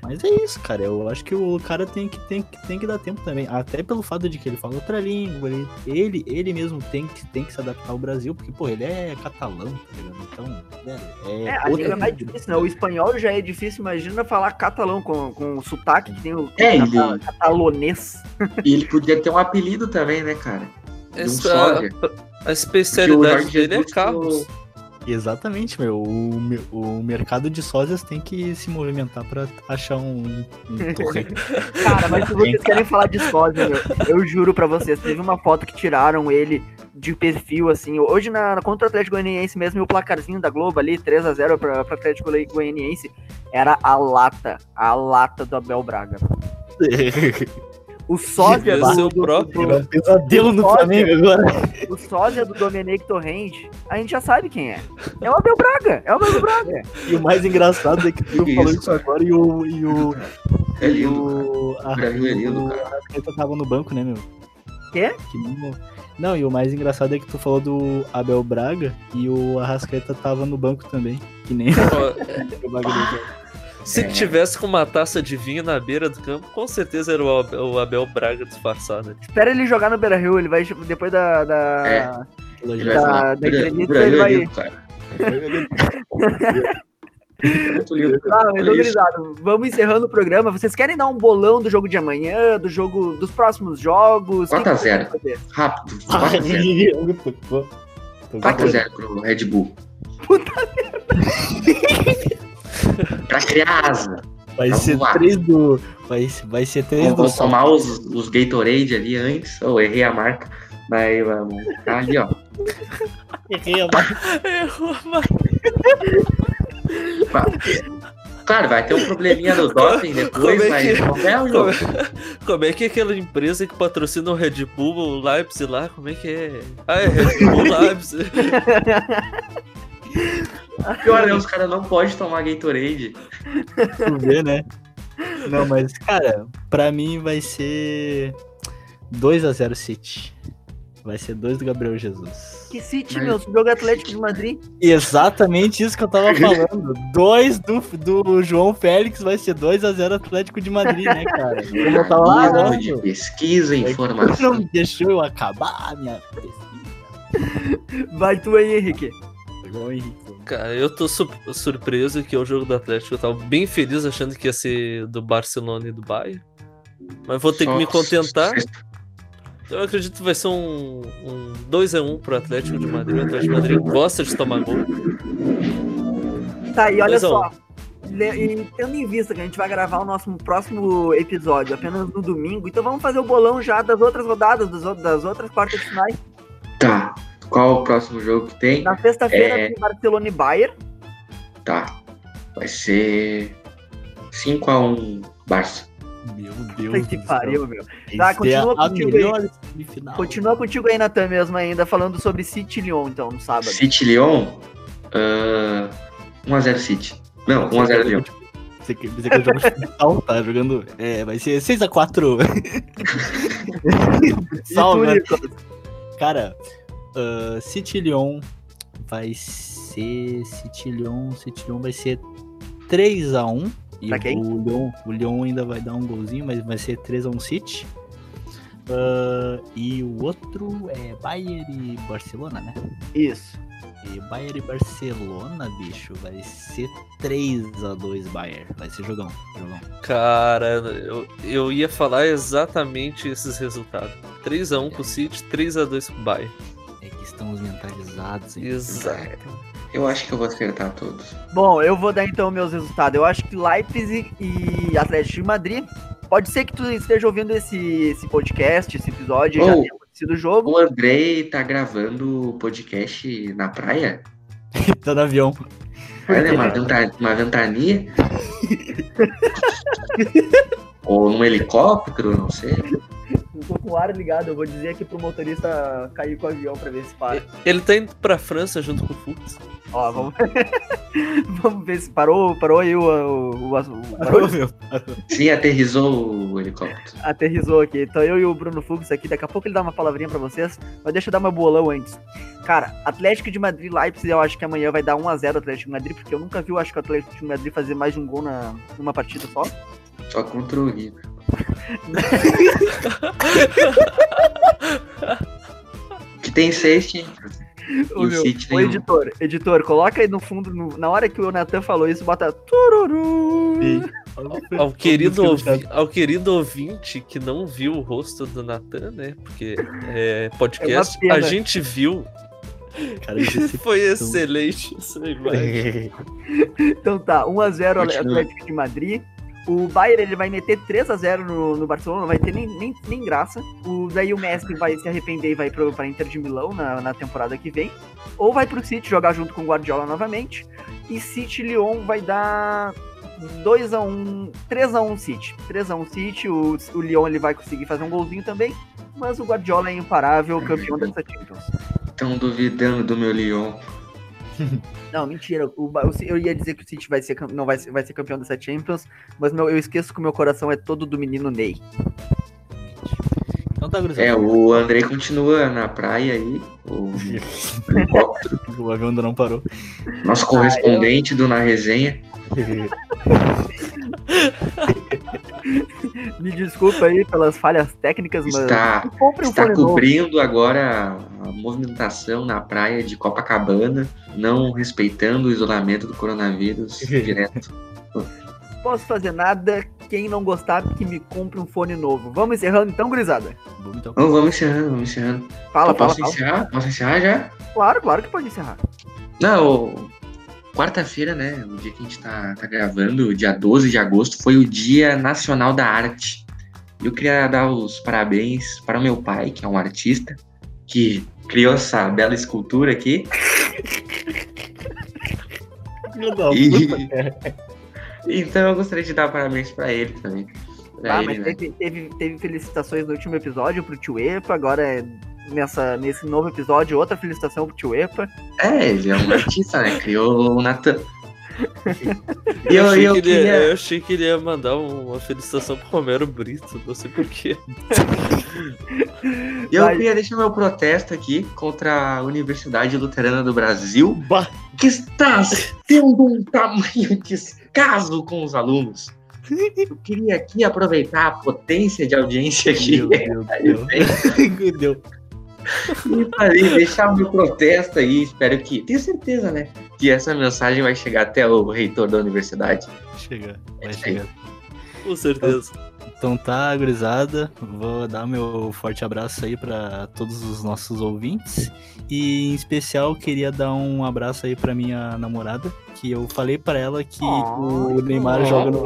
Speaker 3: Mas é isso, cara. Eu acho que o cara tem que, tem, tem que dar tempo também. Até pelo fato de que ele fala outra língua. Ele, ele, ele mesmo tem que, tem que se adaptar ao Brasil, porque, pô, ele é catalão, tá ligado? Então,
Speaker 1: velho, é. é a língua é mais difícil, né? O espanhol já é difícil, imagina falar catalão com, com o sotaque que tem o
Speaker 2: é,
Speaker 1: ele... catalonês. [LAUGHS]
Speaker 2: E ele podia ter um apelido também, né, cara?
Speaker 4: Essa, a, a especialidade dele é carros.
Speaker 3: Exatamente, meu. O, o mercado de sósias tem que se movimentar pra achar um, um torre. [LAUGHS]
Speaker 1: Cara, mas se vocês querem falar de sósia, meu, eu juro pra vocês, teve uma foto que tiraram ele de perfil, assim. Hoje, na, na contra o Atlético Goianiense mesmo, o placarzinho da Globo ali, 3 a 0 pra, pra Atlético Goianiense, era a lata, a lata do Abel Braga. [LAUGHS] O sósia
Speaker 4: do, seu do, próprio
Speaker 3: do, do, pesadelo no Flamengo agora.
Speaker 1: O sósia do Domenech Torrente, a gente já sabe quem é. É o Abel Braga. É o Abel Braga.
Speaker 3: E o mais engraçado é que [LAUGHS] tu falou isso agora e o. E o,
Speaker 2: é lindo.
Speaker 3: O, a, é lindo, cara. A tava no banco, né, meu?
Speaker 1: Quê?
Speaker 3: Que não, não, e o mais engraçado é que tu falou do Abel Braga e o Arrascaeta tava no banco também. Que nem [LAUGHS] o
Speaker 4: Braga se é. tivesse com uma taça de vinho na beira do campo, com certeza era o Abel, o Abel Braga disfarçado.
Speaker 1: Espera ele jogar no Beira Rio, ele vai depois da. da... É. Da, da, da entrevista, ele vai. ah, mas vamos encerrando o programa. Vocês querem dar um bolão do jogo de amanhã, do jogo dos próximos jogos?
Speaker 2: 4x0. Rápido. 4x0. 4x0 [LAUGHS] pro Red Bull. Puta [LAUGHS] pra criar asa.
Speaker 3: Vai ser três do. Vai, vai ser três
Speaker 2: Vamos do. tomar os, os Gatorade ali antes. Ou oh, errei a marca. Daí vamos. Tá ali, ó.
Speaker 3: Errei a marca. Errou a marca.
Speaker 2: Claro, vai ter um probleminha no doping depois, é mas não é o
Speaker 4: jogo. [LAUGHS] Como é que é aquela empresa que patrocina o Red Bull, o Leipzig lá, como é que é? Ah, é Red Bull [LAUGHS] Leipzig.
Speaker 2: Pior, né? Os caras não podem tomar Gatorade.
Speaker 3: Tu vê, né? Não, mas, cara, pra mim vai ser 2x0 City. Vai ser 2 do Gabriel Jesus.
Speaker 1: Que City, mas... meu? Jogo Atlético de Madrid.
Speaker 3: Exatamente isso que eu tava falando. 2 do, do João Félix vai ser 2x0 Atlético de Madrid, né, cara? Como
Speaker 2: eu tava falando. De pesquisa e informação.
Speaker 3: Não deixou eu acabar a minha pesquisa.
Speaker 1: Vai tu aí, Henrique.
Speaker 3: Igual Henrique.
Speaker 4: Cara, eu tô su surpreso que é o jogo do Atlético. Eu tava bem feliz achando que ia ser do Barcelona e do Bayern. Mas vou ter Só que me contentar. Eu acredito que vai ser um, um 2x1 pro Atlético de Madrid. O Atlético de Madrid gosta de tomar gol.
Speaker 1: Tá, e olha só. E tendo em vista que a gente vai gravar o nosso próximo episódio apenas no domingo, então vamos fazer o bolão já das outras rodadas, das, das outras quartas de finais.
Speaker 2: Tá. Qual o próximo jogo que tem?
Speaker 1: Na sexta-feira é... tem Barcelona e Bayern.
Speaker 2: Tá. Vai ser 5x1 Barça.
Speaker 3: Meu Deus.
Speaker 1: Que pariu, meu. Tá, continua contigo aí. Continua contigo aí, Natan, mesmo ainda, falando sobre City Lyon, então, no sábado.
Speaker 2: City Lyon? Uh, 1x0 City. Não, 1x0 Lyon.
Speaker 3: Você quer dizer que eu jogo futsal, tá jogando. É, vai ser 6x4. Sal, né? Cara, Uh, City Lyon vai ser. City Lyon, City Lyon vai ser 3x1. E o Lyon, o Lyon ainda vai dar um golzinho, mas vai ser 3x1 City. Uh, e o outro é Bayern e Barcelona, né?
Speaker 1: Isso.
Speaker 3: E Bayern e Barcelona, bicho, vai ser 3x2 Bayern. Vai ser jogão, jogão.
Speaker 4: Cara, eu, eu ia falar exatamente esses resultados. 3x1 pro City, 3x2 pro Bayern
Speaker 3: estamos mentalizados.
Speaker 4: Exato.
Speaker 2: Eu acho que eu vou acertar todos.
Speaker 1: Bom, eu vou dar então meus resultados. Eu acho que Leipzig e Atlético de Madrid. Pode ser que tu esteja ouvindo esse, esse podcast, esse episódio, oh, já tenha acontecido o jogo.
Speaker 2: O Andrei tá gravando o podcast na praia? [LAUGHS]
Speaker 3: tá no avião.
Speaker 2: Olha, uma, ventania. Uma ventania. [LAUGHS] Ou num helicóptero, não sei
Speaker 1: tô [LAUGHS] com o ar ligado, eu vou dizer aqui pro motorista cair com o avião pra ver se para.
Speaker 4: Ele tá indo pra França junto com o Fux.
Speaker 1: Ó, vamos. [LAUGHS] vamos ver se parou, parou aí o. o, o, o parou,
Speaker 2: meu. Sim, aterrizou o helicóptero.
Speaker 1: Aterrizou aqui. Então eu e o Bruno Fux aqui, daqui a pouco ele dá uma palavrinha pra vocês, mas deixa eu dar meu bolão antes. Cara, Atlético de Madrid Leipzig, eu acho que amanhã vai dar 1x0 Atlético de Madrid, porque eu nunca vi, eu acho que o Atlético de Madrid fazer mais de um gol na, numa partida só.
Speaker 2: Só contra o River. [LAUGHS] que tem seis.
Speaker 1: O, meu, o editor, editor, coloca aí no fundo, no, na hora que o Nathan falou isso, bota tururu.
Speaker 4: Ao, ao, querido, ao querido ouvinte que não viu o rosto do Nathan, né? Porque é podcast, é a gente viu. Cara, [LAUGHS] Foi excelente essa imagem. [LAUGHS]
Speaker 1: então tá, 1x0 Atlético de Madrid. O Bayern ele vai meter 3 a 0 no, no Barcelona, não vai ter nem, nem, nem graça. O, daí o Messi vai se arrepender e vai pro, pra Inter de Milão na, na temporada que vem. Ou vai pro City jogar junto com o Guardiola novamente. E City Lyon vai dar 2 a 1 3 a 1 City. 3 a 1 City, o, o Lyon ele vai conseguir fazer um golzinho também, mas o Guardiola é imparável, campeão dessa Champions.
Speaker 2: Estão duvidando do meu Lyon. [LAUGHS]
Speaker 1: Não, mentira. O, eu ia dizer que o City vai ser, não vai, vai ser campeão dessa Champions, mas meu, eu esqueço que o meu coração é todo do menino Ney.
Speaker 2: Então tá, É, o André continua na praia aí. O, [LAUGHS]
Speaker 3: o avião ainda não parou.
Speaker 2: Nosso correspondente ah, eu... do Na Resenha. [LAUGHS]
Speaker 1: Me desculpa aí pelas falhas técnicas, mas.
Speaker 2: Está, está cobrindo novo. agora a movimentação na praia de Copacabana, não respeitando o isolamento do coronavírus [LAUGHS] direto.
Speaker 1: Posso fazer nada, quem não gostar que me compre um fone novo. Vamos encerrando então, gurizada?
Speaker 2: Vamos, então. vamos, vamos encerrando, vamos encerrando.
Speaker 1: Fala,
Speaker 2: fala, posso
Speaker 1: fala.
Speaker 2: encerrar? Posso encerrar já?
Speaker 1: Claro, claro que pode encerrar.
Speaker 2: Não, quarta-feira, né? O dia que a gente tá, tá gravando, dia 12 de agosto, foi o Dia Nacional da Arte. Eu queria dar os parabéns para o meu pai, que é um artista, que criou essa bela escultura aqui. e... Então eu gostaria de dar parabéns para ele também.
Speaker 1: Pra ah, ele, mas né? teve, teve, teve, felicitações no último episódio pro Tio Epa, agora é nessa, nesse novo episódio outra felicitação pro Tio Epa.
Speaker 2: É, ele é um [LAUGHS] artista, né? Criou o Natan.
Speaker 4: eu, eu, achei eu, queria... ia, eu, achei que ele ia mandar uma felicitação pro Romero Brito, não sei porquê.
Speaker 2: eu Mas... queria deixar meu protesto aqui contra a Universidade Luterana do Brasil, bah. que está tendo um tamanho descaso com os alunos. Eu queria aqui aproveitar a potência de audiência aqui. [LAUGHS] [LAUGHS] Meu Deus, Meu Deus. E falei, deixar o meu protesto aí, espero que. Tenho certeza, né? Que essa mensagem vai chegar até o reitor da universidade.
Speaker 3: Chega, vai é chegar.
Speaker 4: Com certeza.
Speaker 3: Então tá, gurizada. Vou dar meu forte abraço aí para todos os nossos ouvintes. E em especial queria dar um abraço aí para minha namorada, que eu falei para ela que oh, o Neymar oh, joga no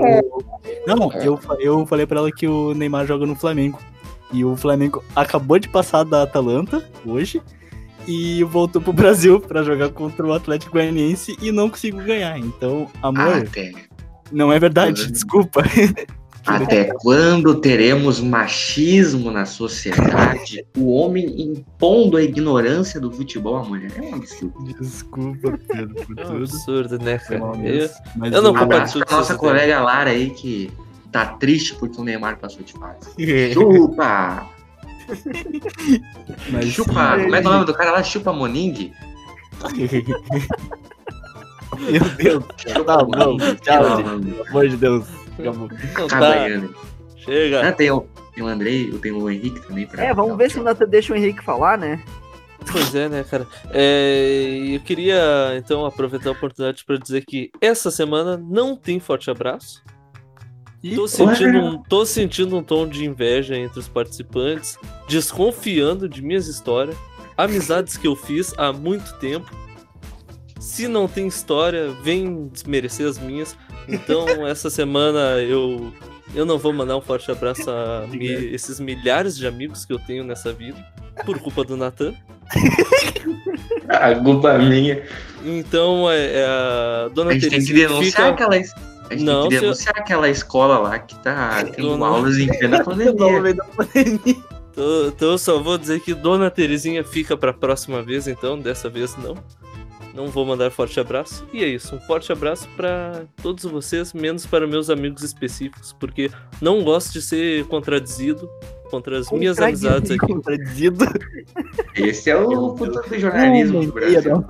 Speaker 3: Não, eu, eu falei para ela que o Neymar joga no Flamengo. E o Flamengo acabou de passar da Atalanta hoje e voltou pro Brasil para jogar contra o Atlético Goianiense e não conseguiu ganhar. Então, amor, não é verdade, desculpa. [LAUGHS]
Speaker 2: Até quando teremos machismo na sociedade? o homem impondo a ignorância do futebol à mulher. É um absurdo.
Speaker 3: Desculpa, Pedro, por
Speaker 4: é
Speaker 3: um
Speaker 4: absurdo, né, cara?
Speaker 2: Eu, eu não um abraço pra nossa colega Lara aí que tá triste porque o Neymar passou de fase. [LAUGHS] Chupa! Mas chupa, como é que é o nome do cara lá? Chupa Moning? [LAUGHS]
Speaker 3: Meu Deus, tá bom, tchau, pelo amor de Deus. Acabou.
Speaker 2: Não, tá. Chega. Ah, tem, o, tem o Andrei, tem o Henrique também. Pra
Speaker 1: é, vamos ver se Nathan deixa o Henrique falar, né?
Speaker 4: Pois é, né, cara? É, eu queria então aproveitar a oportunidade para dizer que essa semana não tem forte abraço. Tô sentindo, um, tô sentindo um tom de inveja entre os participantes, desconfiando de minhas histórias, amizades que eu fiz há muito tempo. Se não tem história, vem desmerecer as minhas. Então, [LAUGHS] essa semana eu eu não vou mandar um forte abraço a [LAUGHS] mi, esses milhares de amigos que eu tenho nessa vida, por culpa do Natan.
Speaker 2: a culpa é minha.
Speaker 4: Então, é, é a dona
Speaker 2: a gente tem que denunciar fica... aquelas a gente não, tem que denunciar eu... aquela escola lá que tá tendo não... aulas em plena [LAUGHS] pandemia.
Speaker 4: então, então eu só vou dizer que Dona Terezinha fica pra próxima vez, então, dessa vez não. Não vou mandar forte abraço. E é isso, um forte abraço para todos vocês, menos para meus amigos específicos, porque não gosto de ser contradizido contra as minhas amizades aqui.
Speaker 1: Contradizido.
Speaker 2: Esse é o futuro do jornalismo do Brasil.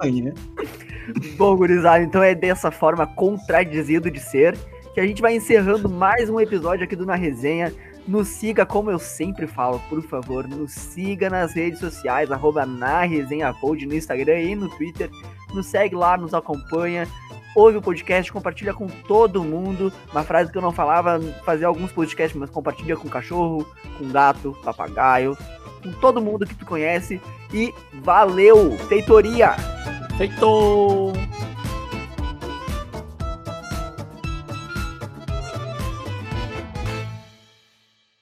Speaker 1: Bom, gurizada, então é dessa forma contradizido de ser que a gente vai encerrando mais um episódio aqui do Na Resenha. Nos siga, como eu sempre falo, por favor, nos siga nas redes sociais, arroba na resenha pod, no Instagram e no Twitter. Nos segue lá, nos acompanha, ouve o podcast, compartilha com todo mundo. Uma frase que eu não falava, fazer alguns podcasts, mas compartilha com cachorro, com gato, papagaio, com todo mundo que tu conhece. E valeu! Feitoria!
Speaker 3: Feito!